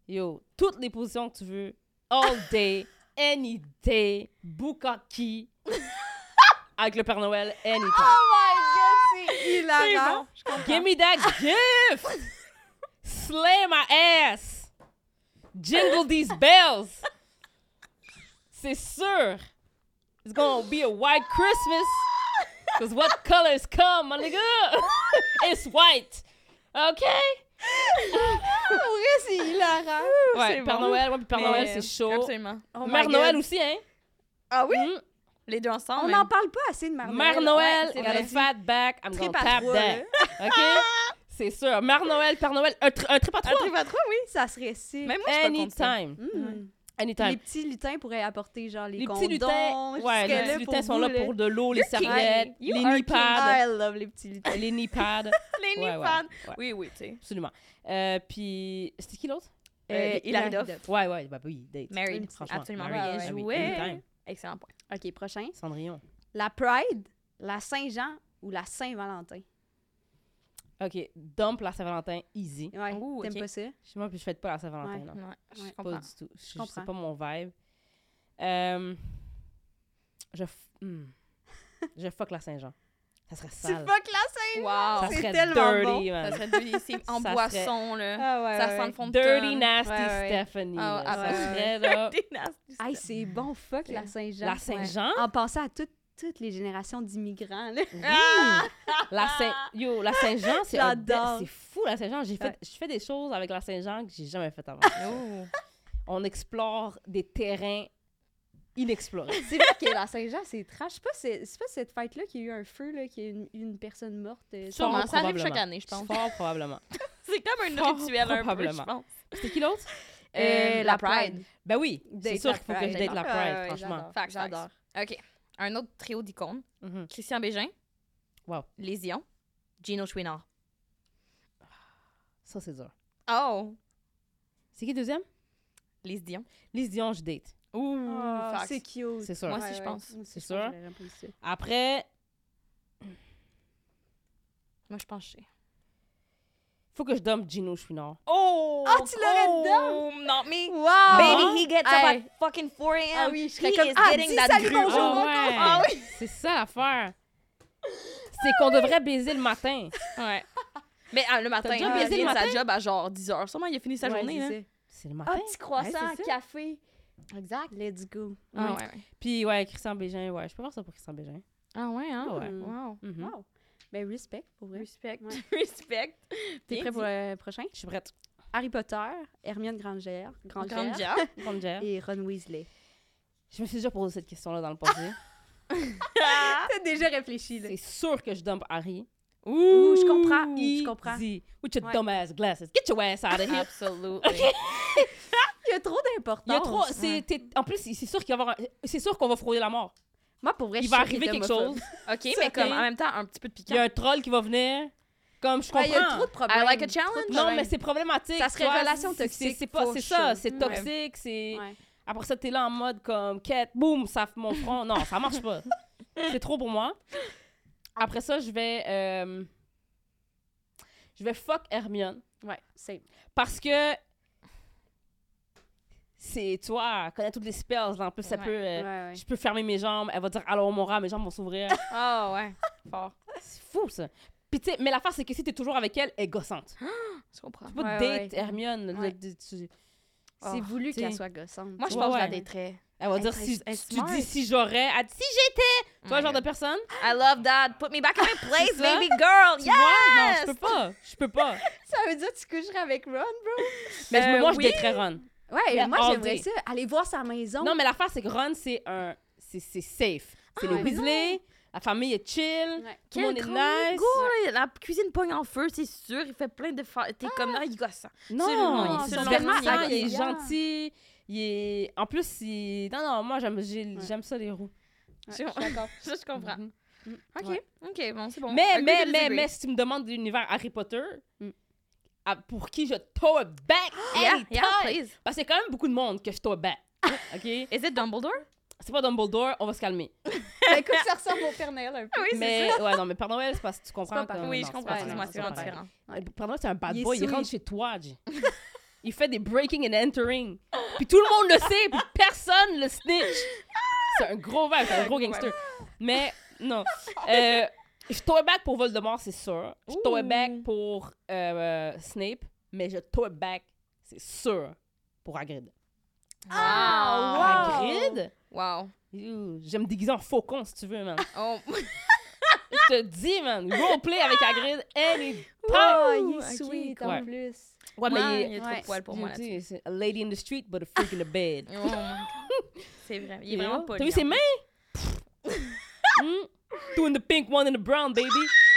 Yo, toutes les positions que tu veux. All day, any day, Bukaki. Avec le Père Noël, anytime. Oh my god, c'est hilarant. Give me that gift! Slay my ass! Jingle these bells! C'est sûr! It's gonna be a white Christmas! Because what colors come, my nigga? It's white! OK? Pour vrai, c'est hilarant. Ouais, Père bon. Noël, ouais, puis Père Mais, Noël, c'est chaud. Absolument. Oh Mère God. Noël aussi, hein? Ah oui? Mm. Les deux ensemble. On n'en parle pas assez de Mère Noël. Mère Noël, Ouais, c'est got a fat back, I'm Trip gonna tap trois, that. là. OK? C'est sûr. Mère Noël, Père Noël, un, tri- un trip à Un trois. trip à trois, oui. Ça serait si. Même moi, je pas contre ça. Anytime. Les petits lutins pourraient apporter genre les, Les condoms. petits lutins, ouais, les petits lutins sont vous, là pour de l'eau, les serviettes, les knee pads, I love les petits lutins. les knee pads. Les Ouais, ouais, Nippon. ouais. Oui, oui, tu sais. Absolument. Euh, puis, c'était qui l'autre? Euh, Hilary Duff. Ouais, ouais, bah oui, date. Married. Franchement, Absolument married. bien Ouais, ouais. joué. Excellent point. Ok, prochain. Cendrillon. La Pride, la Saint-Jean ou la Saint-Valentin? OK, dump la Saint-Valentin, easy. Ouais, Ouh, t'aimes ok. pas ça? Chez moi, puis je fête pas la Saint-Valentin, Ouais. non. Ouais, je Ouais. Pas comprends. du tout. Je- comprends. C'est pas mon vibe. Euh, je, f- hmm. je fuck la Saint-Jean. Ça serait Tu sale. fuck la Saint-Jean! Wow. Ça c'est serait tellement dirty, bon. man. Ça serait de- c'est en Ça boisson, là. Ah ouais, Ça ouais, sent le fond de Dirty tonne. Nasty. Stephanie. Ah, ah, ça ouais, serait là. Dirty nasty Hey, stuff. c'est bon, fuck la Saint-Jean. La Saint-Jean? En pensant à toutes, toutes les générations d'immigrants, là. Oui. La Saint... Yo, la Saint-Jean, c'est un. C'est fou, la Saint-Jean. J'ai fait... Ouais. Je fais des choses avec la Saint-Jean que j'ai jamais fait avant. Oh. On explore des terrains inexplorée. C'est vrai que la Saint-Jean, c'est trash. C'est pas, c'est c'est pas cette fête-là qu'il y a eu un feu, là, qu'il y a une, une personne morte. euh, Sûrement, Fort ça arrive chaque année, je pense. Fort probablement. C'est comme un Fort rituel un peu, je probablement. pense. C'était qui l'autre? Euh, la Pride. Ben oui, c'est sûr la qu'il faut que Pride. je date la Pride, franchement. j'adore. J'adore. OK. Un autre trio d'icônes. Mhm. Christian Bégin. Wow. Les Dion. Gino Chouinard. Ça, c'est dur. Oh! C'est qui le deuxième? Les Dion. Lise Dion, je date. Ouh, facts. c'est cute. C'est sûr. Moi aussi, je pense. C'est sûr. Après, Moi, je pense que je sais. Faut que je dump Gino Chouinard. Oh! Ah, tu l'aurais oh, Non, mais... Wow! Baby, he gets Hey. up at fucking 4 a.m. Ah oui, je serais He comme, is ah, getting dis that salut, groove. bonjour. Ah ouais. Ah oui. C'est ça l'affaire. C'est qu'on devrait baiser le matin. Ouais. Mais ah, le matin, déjà il baisé vient le de sa matin? job à genre 10 h. Sûrement, il a fini sa Ouais, journée. c'est. C'est le matin. Ah, petit croissant, Ouais, café. Exact. Let's go. Ah, Ouais. ouais, ouais. Puis ouais, Christian Bégin, ouais, je peux voir ça pour Christian Bégin. Ah, ouais, hein? Ah ouais. Wow. Mhm. Wow. Ben, respect, pour vrai. Respect. Ouais. Respect. T'es prêt pour dit. le prochain? Je suis prête. Harry Potter, Hermione Granger, Granger. Grande gère. et Ron Weasley. Je me suis déjà posé cette question-là dans le passé. T'as déjà réfléchi, là. C'est sûr que je dump Harry. Ouh, je comprends. Je comprends. With your Ouais. dumb ass glasses. Get your ass out of here. Absolutely. Il y a trop d'importance. Il y a trop. c'est- t'es- En plus, c'est sûr qu'il va qu'on va frôler la mort. Moi, pour vrai, Il je va arriver quelque chose. OK, Ça, mais comme en même temps, un petit peu de Il y a piquant. un troll qui va venir. Comme je comprends. Ouais, il y a trop de problèmes. I like a challenge. Non, mais c'est problématique. Ça serait vois, relation c'est- toxique, C'est pas, c'est ça, c'est Ouais. toxique, c'est. Ouais. Après ça, t'es là en mode comme quête, boum, ça mon front. Non, ça marche pas. c'est trop pour moi. Après ça, je vais. euh, Je vais fuck Hermione. Ouais, c'est. Parce que. C'est, tu vois, elle connaît toutes les spells. là. En plus, ça Ouais. peut. euh, Ouais, ouais. Je peux fermer mes jambes. Elle va dire alors mon rat, mes jambes vont s'ouvrir. Ah, ouais. Fort. c'est fou, ça. Puis, tu sais, mais l'affaire, c'est que si t'es toujours avec elle, elle est gossante. Je comprends. Tu peux date ouais. Hermione. Ouais. le- tu- C'est voulu qu'elle soit gossante. Moi, je Ouais, pense que je la daterais. Elle va Elle dire si tu dis si j'aurais, elle dit si j'étais. Le genre de personne? I love that. Put me back in my place, baby girl. Vois? Non, je peux pas. Je peux pas. Ça veut dire que tu coucherais avec Ron, bro? Mais je- Euh, moi, je oui. daterais Ron. Ouais, Mais moi, j'aimerais ça. Aller voir sa maison. Non, mais l'affaire, c'est que Ron, c'est un. C'est safe. C'est Ah, Weasley. La famille est chill. Ouais. Tout le monde est nice. là. La cuisine pogne en feu, c'est sûr. Il fait plein de... fa- T'es comme là, il gosse. Non, non, il est il est gentil. Il est. En plus, il. Non, non, moi, j'aime j'ai- Ouais. ça, les roues. Ouais, je d'accord. Ça, je comprends. Mhm. OK. Ouais. OK, bon, c'est bon. Mais, mais, mais, mais, si tu me demandes de l'univers Harry Potter, Mm. À- pour qui je tow it back Yeah, anytime. yeah, please. Parce que c'est quand même beaucoup de monde que je tow back. OK? Is it Dumbledore? C'est pas Dumbledore, on va se calmer. Ben, écoute, ça ressemble au Père Noël un peu. Oui, mais, ouais, non, mais Père Noël, c'est parce que tu comprends. pas. Oui, non, je comprends. Excuse-moi, c'est vraiment différent. pareil. Père Noël, c'est un bad Il boy. Il rentre chez toi, G. Il fait des breaking and entering. Puis tout le monde le sait, puis personne le snitch. C'est un gros vibe, c'est un gros gangster. Mais, non. Euh, je it back pour Voldemort, c'est sûr. Je it back pour euh, Snape. Mais je it back, c'est sûr, pour Hagrid. Ah, wow! Hagrid? Wow. J'aime me déguiser en faucon, si tu veux, man. Oh. Je te dis, man. Roleplay avec Hagrid, anytime. Oh, il est sweet ouais. en plus. Ouais, mais Ouais, il il est- est trop ouais. pour moi c'est a lady in the street, but a freak in the bed. Oh. C'est vrai. Il est vraiment pas T'as vu ses mains? Two in the pink, one in the brown, baby.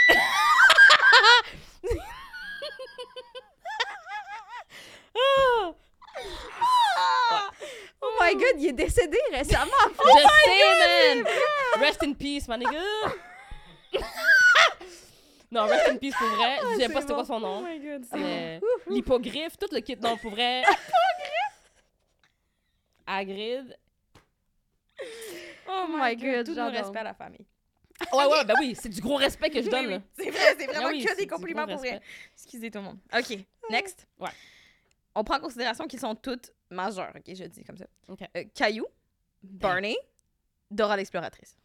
Ah, Oh my god, il est décédé récemment. je sais, man. Rest in peace, my nigga. non, rest in peace pour vrai. Je sais pas c'était quoi son nom. my god, Mais L'hippogriffe, tout le kit. Non, pour vrai. Hagrid. Oh my God, Tout le respect à la famille. Ouais, ouais, ben oui, c'est du gros respect que je donne, là. C'est vrai, c'est vraiment Ah oui, que des compliments pour respect. Excusez tout le monde. OK, next. Ouais. On prend en considération qu'ils sont toutes majeures, OK, je dis comme ça. Euh, Caillou, Barney, Dora l'exploratrice.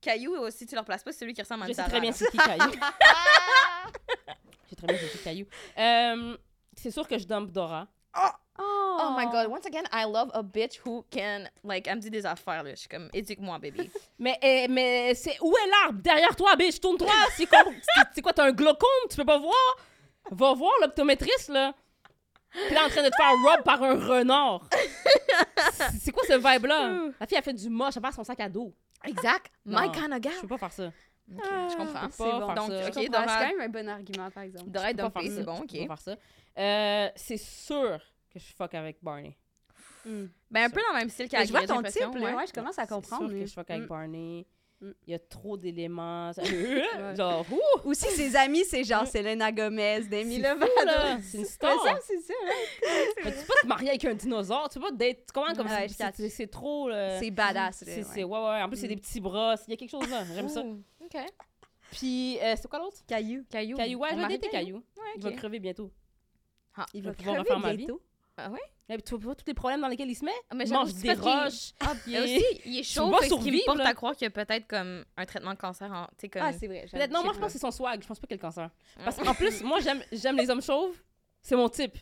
Caillou aussi, tu leur places pas, c'est celui qui ressemble à Je sais très bien c'est qui Caillou. Je sais très bien c'est qui Caillou. Euh, c'est sûr que je dump Dora. Oh my god, once again, I love a bitch who can, like, elle me dit des affaires, là. Je suis comme, éduque-moi, baby. Mais, eh, mais c'est où est l'arbre? Derrière toi, bitch, tourne-toi. C'est quoi, c'est- quoi, t'as un glaucome? Tu peux pas voir? Va voir l'optométriste, là. T'es là en train de te faire rob par un renard. C'est- quoi ce vibe-là? La fille, elle fait du moche, elle passe son sac à dos. Exact. Non. My kind of Je girl. peux pas faire ça. Ok, je comprends. C'est bon. Faire Donc. Je C'est quand même un bon argument, par exemple. Dora Je c'est bon, Je peux ok. pas faire ça. Euh, c'est sûr que je fuck avec Barney. Mm. Ben, un peu dans le même style Mais Je vois ton type, là. ouais. Ouais, je commence à comprendre. C'est sûr que je fuck avec Mm. Barney. Mm. Il y a trop d'éléments. Genre, ouh! Aussi, ses amis, c'est genre Selena Gomez, Demi Lovato. C'est une star. ça, c'est ça. Mais tu peux pas te marier avec un dinosaure. Tu peux pas date. Comment comme Ouais, c'est- trop. C'est badass, là, C'est ouais. ouais ouais. En plus c'est Mm. des petits bras. Il y a quelque chose là. J'aime ça. OK. Puis euh, c'est quoi l'autre? Caillou. Caillou. Caillou. Ouais, je vais dater Caillou. Il va crever bientôt. Il Je va pouvoir crever refaire ma vie. Ah ouais? Tu vois pas tous les problèmes dans lesquels il se met? Ah, mais il mange des parce qu'il- roches. Ah, il il, est- aussi, il est chaud, vas fait ce qui me porte là. à croire qu'il y a peut-être comme un traitement de cancer en, comme... Ah, c'est vrai. Peut-être, non, moi je pense que c'est son swag. Je pense pas qu'il a le cancer. Parce qu'en plus, moi j'aime j'aime les hommes chauves. C'est mon type.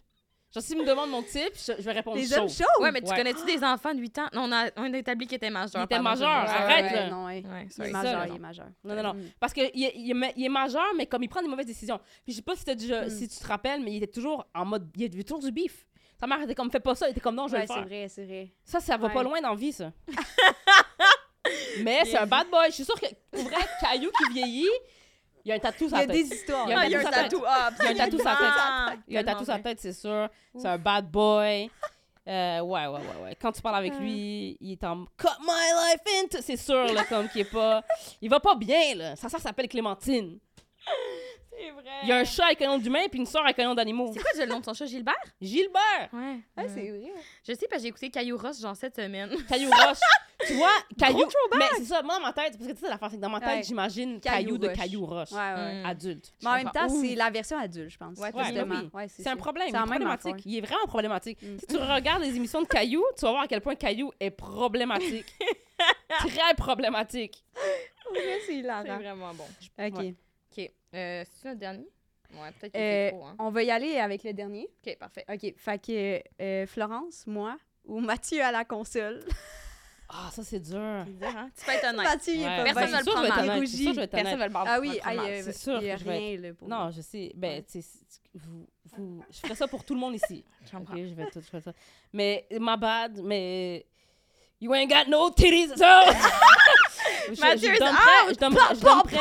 Genre, s'il me demande mon type, je, je vais répondre Les chauve. hommes chauds! Ouais, mais tu Ouais. connais-tu des enfants de 8 ans? Non, on a, on a établi qu'il était majeur. Il était majeur, je- arrête, ouais, là. Non, ouais. Ouais, Il est majeur, là. il est majeur. Non, non, non. Mm. Parce qu'il il est, il il majeur, mais comme il prend des mauvaises décisions. Puis je sais pas si, déjà, Mm. si tu te rappelles, mais il était toujours en mode. Il y avait toujours du bif. Sa mère était comme, fais pas ça. Il était comme, non, je vais Ouais, le c'est faire. vrai, c'est vrai. Ça, ça va Ouais. pas loin dans la vie, ça. mais c'est un bad boy. Je suis sûre que, pour vrai, Caillou qui vieillit, il y a un tatou sur la tête. des histoires. Il y a un Ah, il y a un tatou sur la. Ah, Il y a un tatou sur la tête. Il y a un tatou sur la tête, c'est sûr. C'est un bad boy. Euh, ouais, ouais, ouais, ouais. Quand tu parles avec lui, il est en cut my life into. C'est sûr, là, comme qu'il est pas. Il va pas bien, là. Sa sœur s'appelle Clémentine. C'est vrai. Il y a un chat avec un nom d'humain puis une sœur avec un nom d'animaux. C'est quoi le nom de son chat, Gilbert? Gilbert! Ouais. Ah, c'est vrai. Je sais, parce que j'ai écouté Caillou Ross, genre, cette semaine. Caillou Roche. tu vois, Caillou. Mais c'est ça, moi, dans ma tête, parce que tu sais, l'affaire, c'est que dans ma tête, Ouais. j'imagine Caillou Caillou de. Caillou Roche. Ouais, ouais. Mm. Adulte. Mais en même temps, c'est la version adulte, je pense. Ouais, mais oui. Ouais, C'est un problème, C'est problématique. Il est vraiment problématique. Mm. Si tu regardes les émissions de Caillou, tu vas voir à quel point Caillou est problématique. Très problématique. C'est C'est hilarant. vraiment bon. OK. OK. Euh, c'est notre dernier? Ouais, peut-être que Euh, c'est trop, hein. on va y aller avec le dernier. OK, parfait. OK. Fait que euh, Florence, moi ou Mathieu à la console? Ah, ça, c'est dur. C'est dur, hein? Tu peux être honnête. Mathieu, il est Ouais. pas Personne bien. ne le prend mal. être honnête. Il C'est sûr, je vais être Personne honnête. ne le prend Ah oui, le prend aïe, mal. euh, C'est sûr il y a que je vais rien, là, pour Non, je sais. Ben, tu sais, c'est- vous, vous, je ferais ça pour tout le monde ici. Je comprends. Ok, je vais tout, fais ça. Mais, my bad, mais. You ain't got no titties, so! je, Mathieu je is dumperais, je dumperais, je dumperais,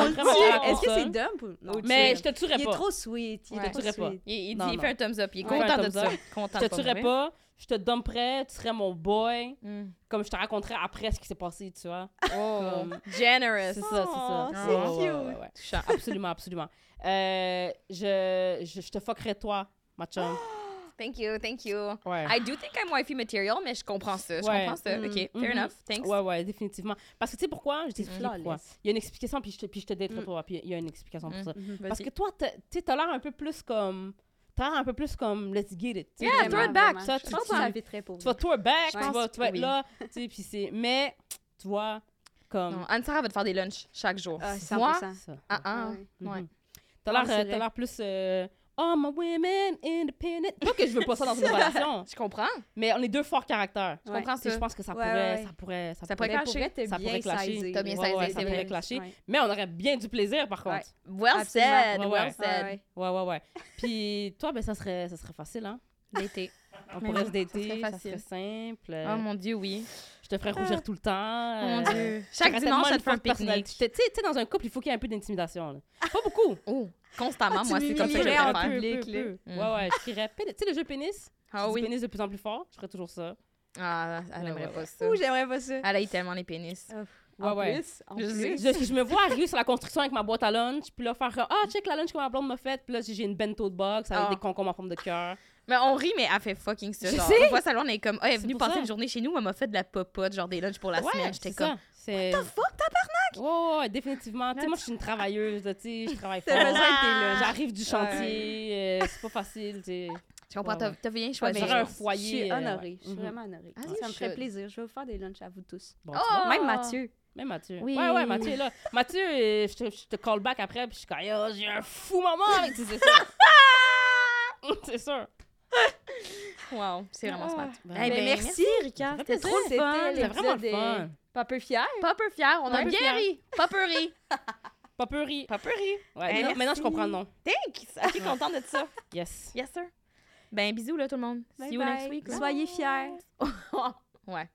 On le Est-ce que c'est dump ou non? mais je te tuerais Il est pas. trop sweet. Il te tuerais pas. Il, fait un thumbs up. Il est content de ça. Je te pas tuerais pas, je te dumperais, tu serais mon boy, Mm. comme je te raconterais après ce qui s'est passé, tu vois. Oh, Comme- generous. C'est ça, c'est ça. Oh, c'est Ouais, ouais, cute. ouais, ouais, ouais. Touchant. Absolument, absolument. Euh, je, je, je te fuckerais toi, ma chum. Thank you, thank you. Ouais. I do think I'm wifey material, mais je comprends ça. Je Ouais. comprends ça. Mm. OK, fair Mhm. enough. Thanks. Ouais, ouais, définitivement. Parce que tu sais pourquoi? Je t'explique flawless. pourquoi. Il y a une explication, puis je te, puis je te daterai Mm. toi, puis il y a une explication pour Mm. ça. Mhm. Parce que toi, tu sais, t'as l'air un peu plus comme... T'as l'air un peu plus comme let's get it. Yeah, Vraiment, throw it back. Ça, Je tu- pense tu- que ça pour Tu vas tour back, Je tu vas, tu vas être oui. là, tu sais, puis c'est... Mais, tu vois, comme... Non, Anne-Sarah va te faire des lunchs chaque jour. Ah, Moi, 100%. Ça. ah, ah, Ouais. ouais. T'as Ouais, l'air, euh, vrai. t'as l'air plus... Euh, oh, my women independent. Pas que je veux pas ça dans une relation, Je comprends. mais on est deux forts caractères. Je Ouais. comprends? ça. Je pense que ça pourrait, ça pourrait, ça Ça pourrait, pourrait clasher. t'as Ça pourrait clasher. T'as bien Ouais, ouais, ça pourrait clasher. Mais on aurait bien du plaisir, par contre. Well Absolument. said, well said. Ouais, Ouais, ouais. Puis toi, ben, ça serait, ça serait facile, hein? D'été. On Mais pourrait se ça dater, serait ça, serait simple. Oh mon Dieu, oui. Je te ferais rougir tout le temps. Oh mon euh, Dieu. Chaque dimanche, ça te fait un pique-nique. Tu sais, dans un couple, il faut qu'il y ait un peu d'intimidation. Pas beaucoup. Oh, constamment, Ah, moi, c'est comme ça que je en public. Mhm. Ouais, ouais, je crierais. pénis- Tu sais, le jeu pénis? Ah oui. pénis de plus en plus fort. Je ferais toujours ça. Ah, elle Ouais, aimerait ouais, pas ça. Ouh, j'aimerais pas ça. Elle aille tellement les pénis. Ouais, en ouais. plus, en Je plus. sais. Je, je me vois arriver sur la construction avec ma boîte à lunch, puis là, faire Ah, check la lunch que ma blonde m'a faite, puis là, j'ai une bento de box avec Ah. des concombres en forme de cœur. Mais on rit, mais elle fait fucking ça. Je Genre, sais. une fois, Salon, on est comme, ah, elle est venue passer ça. une journée chez nous, elle m'a fait de la popote, genre des lunchs pour la ouais, semaine. J'étais c'est comme. C'est. the fuck, tabarnak? Ouais, ouais, ouais, définitivement. Tu sais, moi, je suis une travailleuse, tu sais, je travaille fort. T'as besoin de tes lunchs. J'arrive du chantier, euh, c'est pas facile, tu sais. Je comprends, Ouais, t'as ouais. t'as bien Ouais, choisi. J'aurais un foyer, Je suis euh, honorée. ouais. Je suis vraiment honorée. Ah, ça me ferait plaisir. Je vais vous faire des lunchs à vous tous. Bon, tu Oh! Même Mathieu. Même Mathieu. Oui. Ouais, ouais, Mathieu est là. Mathieu, euh, je te, je te call back après, puis je suis comme, Yo, j'ai un fou moment avec tes c'est sûr. Wow, c'est vraiment smart. Ben, Eh Ben, ben, merci, fait C'était trop le fun. C'était vraiment le fun. est Pas peu fier. Pas peu fier, on a peu bien fier. ri. Pas peu ri. Pas peu rire. Pas peu ri. Ouais, Eh, non, maintenant, je comprends le nom. Thanks. Ok, contente de ça. Yes. Yes, sir. Ben, bisous, là, tout le monde. Bye See you bye. next week. là. Soyez fiers. Ouais.